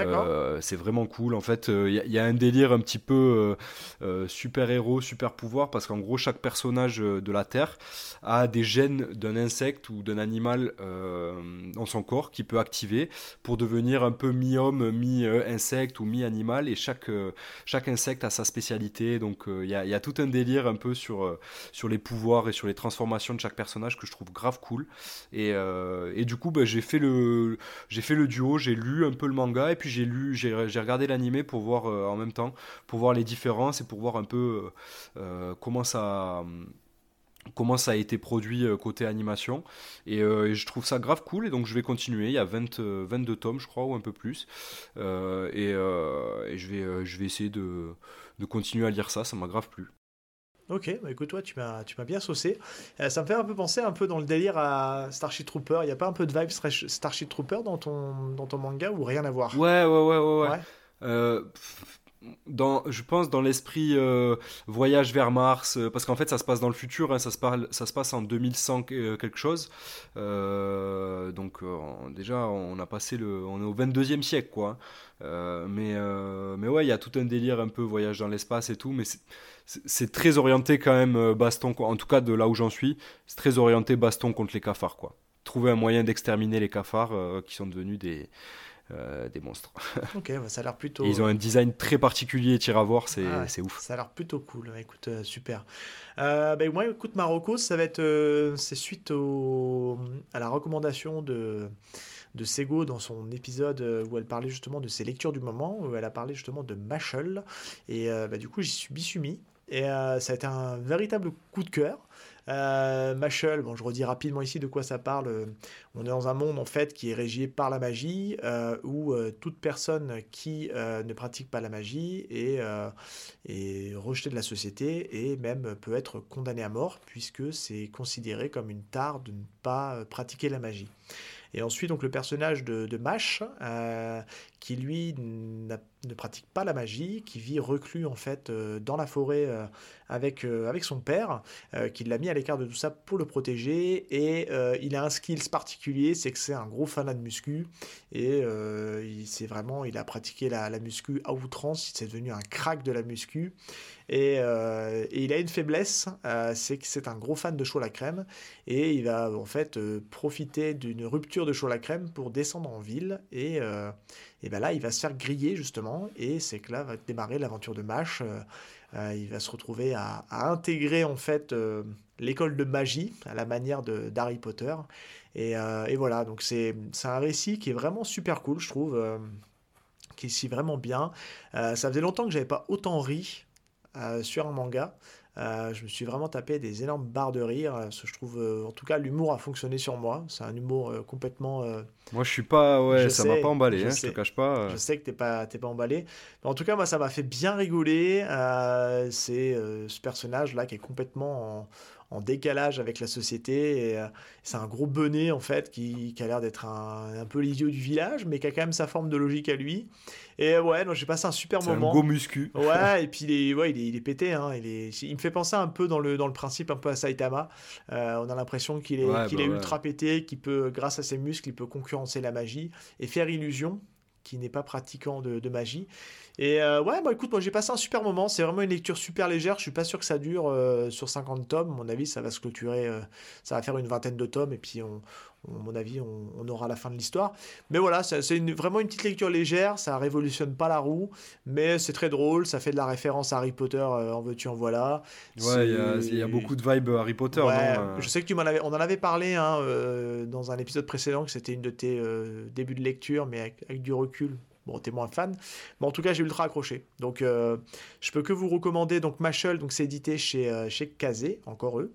Euh, c'est vraiment cool. En fait, il euh, y, a un délire un petit peu euh, super-héros, super-pouvoir, parce qu'en gros, chaque personnage de la Terre a des gènes d'un insecte ou d'un animal dans son corps qui peut activer pour devenir un peu mi-homme, mi-insecte ou mi-animal. Et chaque, chaque insecte a sa spécialité. Donc, il y a, tout un délire un peu sur, sur les pouvoirs et sur les transformations de chaque personnage que je trouve grave cool. Et, et du coup, ben, j'ai fait, le, fait le duo, j'ai lu un peu le manga et puis j'ai lu, j'ai regardé l'animé pour voir euh, en même temps, pour voir les différences et pour voir un peu euh, euh, comment ça comment ça a été produit côté animation. Et, je trouve ça grave cool et donc je vais continuer. Il y a 20, 22 tomes je crois ou un peu plus. Et, je, vais, je vais essayer de, continuer à lire ça. Ça m'a grave plu Ok, bah écoute, toi, tu m'as, tu m'as bien saucé. Euh, ça me fait un peu penser un peu dans le délire à Starship Trooper. Il n'y a pas un peu de vibe Starship Trooper dans ton, dans ton manga ou rien à voir? Ouais, ouais, ouais, ouais. ouais. Euh, dans, je pense dans l'esprit euh, voyage vers Mars, parce qu'en fait ça se passe dans le futur, hein, ça, se parle, ça se passe en 2100 quelque chose. donc déjà on a passé le, on est au 22e siècle quoi. Hein. mais mais ouais il y a tout un délire un peu voyage dans l'espace et tout, mais c'est très orienté quand même euh, baston, en tout cas de là où j'en suis, c'est très orienté baston contre les cafards, quoi. trouvé un moyen d'exterminer les cafards qui sont devenus des, des monstres. ok, bah, ça a l'air plutôt. ils ont un design très particulier, tir à voir, c'est ah ouf. Ça a l'air plutôt cool. Écoute, super. Euh, ben, moi, écoute, Marocco, ça va être. c'est suite au, à la recommandation de de Sego dans son épisode euh, où elle parlait justement de ses lectures du moment, où elle a parlé justement de Machel. Et euh, bah, du coup, j'y suis, mis. Et euh, ça a été un véritable coup de cœur. Euh, Machel, bon, je redis rapidement ici de quoi ça parle. On est dans un monde en fait qui est régi par la magie, où toute personne qui ne pratique pas la magie est, est rejetée de la société et même peut être condamnée à mort, puisque c'est considéré comme une tare de ne pas pratiquer la magie. Et ensuite, donc, le personnage de, de Mash, euh, qui lui ne pratique pas la magie, qui vit reclus en fait euh, dans la forêt euh, avec, avec son père, qui l'a mis à l'écart de tout ça pour le protéger. Et il a un skills particulier, c'est que c'est un gros fanat de muscu. Et il, vraiment, il a pratiqué la, la muscu à outrance, c'est devenu un crack de la muscu. Et, et, il a une faiblesse, c'est que c'est un gros fan de chaud la crème et il va en fait profiter d'une rupture de chaud la crème pour descendre en ville et, et ben là il va se faire griller justement et c'est que là va démarrer l'aventure de Mash. Il va se retrouver à, intégrer en fait l'école de magie à la manière d'Harry Potter et, et, voilà donc c'est un récit qui est vraiment super cool je trouve qui est si vraiment bien. ça faisait longtemps que j'avais pas autant ri euh, sur un manga. Euh, je me suis vraiment tapé des énormes barres de rire. Euh, je trouve, en tout cas, l'humour a fonctionné sur moi. C'est un humour complètement. Moi, je suis pas. Ouais, ça m'a pas emballé. Je, hein, te cache pas. Je sais que t'es pas, pas emballé. Mais en tout cas, moi, ça m'a fait bien rigoler. c'est ce personnage là qui est complètement en en décalage avec la société. Et, euh, c'est un gros bonnet, en fait, qui, a l'air d'être un, peu l'idiot du village, mais qui a quand même sa forme de logique à lui. Et ouais, j'ai passé un super moment. un gros muscu. Ouais, et puis il est, ouais, il est, pété. Hein. Il, est, il me fait penser un peu dans le, dans le principe, un peu à Saitama. Euh, on a l'impression qu'il est, qu'il est bah ultra pété, qu'il peut, grâce à ses muscles, il peut concurrencer la magie et faire illusion qui n'est pas pratiquant de, magie. Et euh, ouais, bah écoute, moi j'ai passé un super moment. C'est vraiment une lecture super légère. Je suis pas sûr que ça dure euh, sur 50 tomes. À mon avis, ça va se clôturer. Euh, ça va faire une vingtaine de tomes et puis on, à mon avis, on, aura la fin de l'histoire. Mais voilà, c'est vraiment une petite lecture légère, ça révolutionne pas la roue, mais c'est très drôle, ça fait de la référence à Harry Potter, en veux-tu, en voilà. Ouais, il y, a beaucoup de vibes Harry Potter. Euh je sais que tu m'en avais, on en avait parlé hein, dans un épisode précédent, que c'était une de tes débuts de lecture, mais avec du recul, Bon, t'es moins fan, mais en tout cas, j'ai ultra accroché. Donc, euh, je peux que vous recommander donc Machel, donc c'est édité chez euh, chez Kazé, encore eux.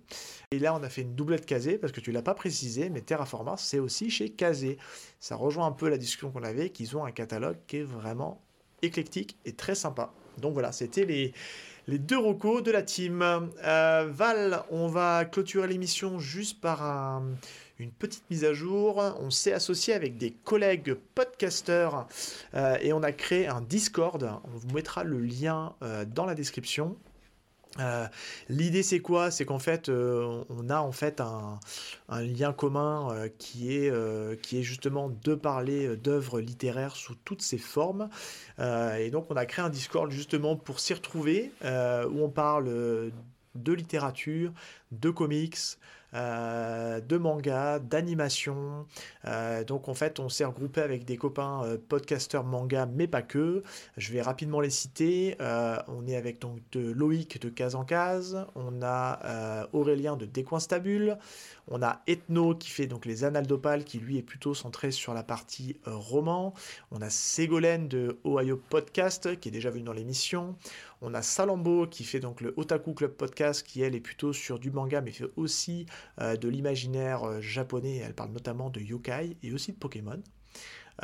Et là, on a fait une doublette Kazé parce que tu l'as pas précisé, mais Terraformars, c'est aussi chez Kazé. Ça rejoint un peu la discussion qu'on avait, qu'ils ont un catalogue qui est vraiment éclectique et très sympa. Donc voilà, c'était les les deux recos de la team. Euh, Val, on va clôturer l'émission juste par un une petite mise à jour. On s'est associé avec des collègues podcasters euh, et on a créé un Discord. On vous mettra le lien euh, dans la description. Euh, l'idée c'est quoi? C'est qu'en fait on a en fait un, lien commun qui, est, qui est justement de parler d'œuvres littéraires sous toutes ses formes. et donc on a créé un Discord justement pour s'y retrouver où on parle de littérature, de comics, euh, de manga, d'animation. Euh, donc en fait, on s'est regroupé avec des copains euh, podcasteurs manga, mais pas que. Je vais rapidement les citer. on est avec donc de Loïc de Case en Case, on a Aurélien de Décoinstabule, on a Ethno qui fait donc les Annales d'Opale, qui lui est plutôt centré sur la partie roman. On a Ségolène de Ohio Podcast, qui est déjà venu dans l'émission. On a Salambo qui fait donc le Otaku Club Podcast, qui elle est plutôt sur du manga, mais fait aussi euh, de l'imaginaire euh, japonais. Elle parle notamment de yokai et aussi de Pokémon.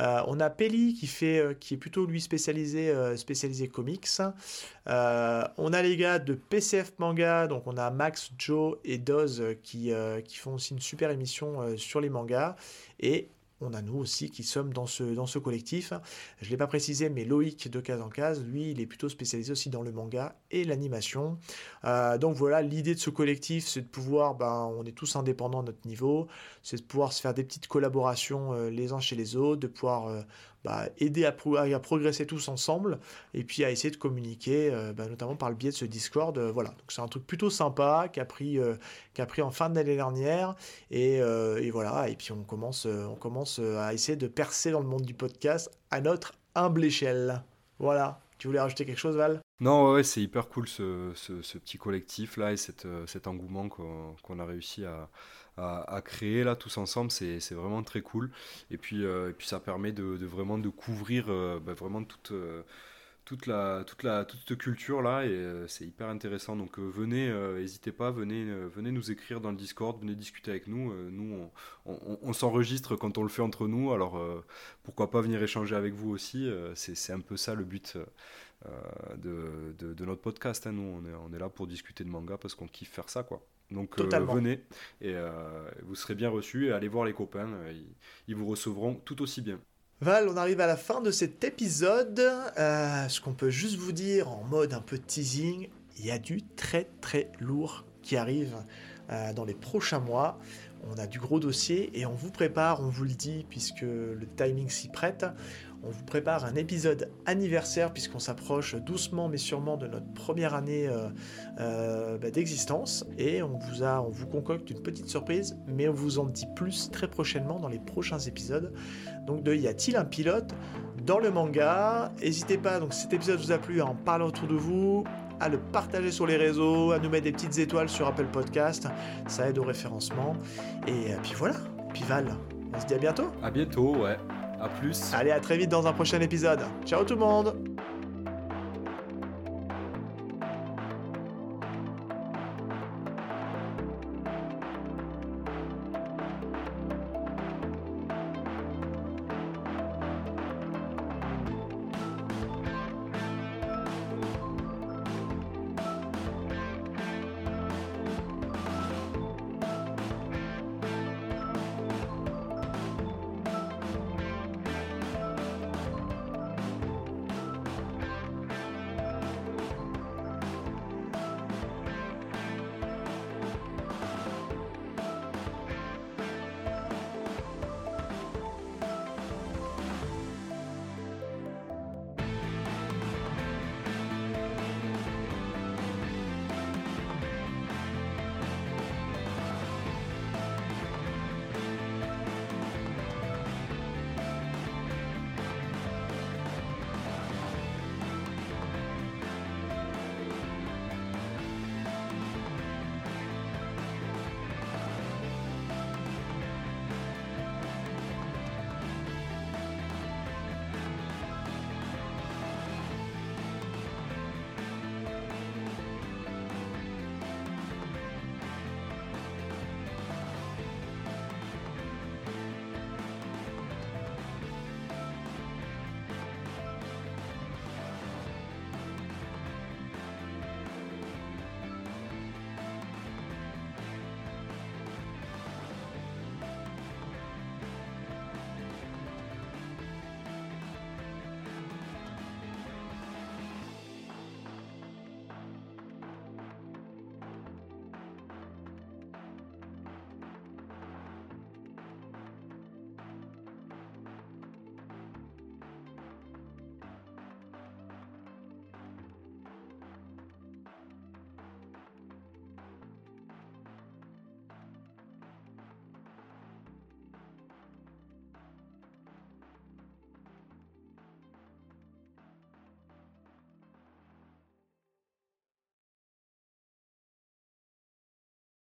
Euh, on a Peli qui, fait, qui est plutôt lui spécialisé, spécialisé comics. on a les gars de PCF Manga, donc on a Max, Joe et Doz qui, qui font aussi une super émission sur les mangas. Et on a nous aussi qui sommes dans ce, dans ce collectif. Je ne l'ai pas précisé, mais Loïc de Case en Case, lui, il est plutôt spécialisé aussi dans le manga et l'animation. Euh, donc voilà, l'idée de ce collectif, c'est de pouvoir, ben, on est tous indépendants à notre niveau, c'est de pouvoir se faire des petites collaborations euh, les uns chez les autres, de pouvoir euh, bah, aider à, progresser tous ensemble et puis à essayer de communiquer, bah, notamment par le biais de ce Discord. voilà, donc c'est un truc plutôt sympa qui a pris, qui a pris en fin d'année dernière et, et, voilà, et puis on commence, on commence à essayer de percer dans le monde du podcast à notre humble échelle. Voilà. Tu voulais rajouter quelque chose, Val? Non, ouais, c'est hyper cool ce, ce, petit collectif là et cette, cet engouement qu'on a réussi à, à, créer là tous ensemble, c'est vraiment très cool. Et puis, euh, et puis ça permet de, vraiment de couvrir euh, bah, vraiment toute, euh, toute, la, toute, la, toute culture là et c'est hyper intéressant. Donc venez, n'hésitez pas, venez, venez nous écrire dans le Discord, venez discuter avec nous. nous, on, on, s'enregistre quand on le fait entre nous, alors pourquoi pas venir échanger avec vous aussi. c'est un peu ça le but. De, de, notre podcast. Hein. Nous, on est, on est là pour discuter de manga parce qu'on kiffe faire ça, quoi. Donc euh, venez et euh, vous serez bien reçus et allez voir les copains, euh, ils, vous recevront tout aussi bien. Val, on arrive à la fin de cet épisode. ce qu'on peut juste vous dire en mode un peu teasing, il y a du très très lourd qui arrive dans les prochains mois. On a du gros dossier et on vous prépare, on vous le dit, puisque le timing s'y prête on vous prépare un épisode anniversaire puisqu'on s'approche doucement mais sûrement de notre première année euh, euh, bah, d'existence et on vous a, on vous concocte une petite surprise, mais on vous en dit plus très prochainement dans les prochains épisodes. Donc de y a-t-il un pilote dans le manga? N'hésitez pas, donc cet épisode vous a plu, à en parler autour de vous, à le partager sur les réseaux, à nous mettre des petites étoiles sur Apple Podcast, ça aide au référencement. Et euh, puis voilà, puis Val, on se dit à bientôt. À bientôt, ouais. A plus. Allez, à très vite dans un prochain épisode. Ciao tout le monde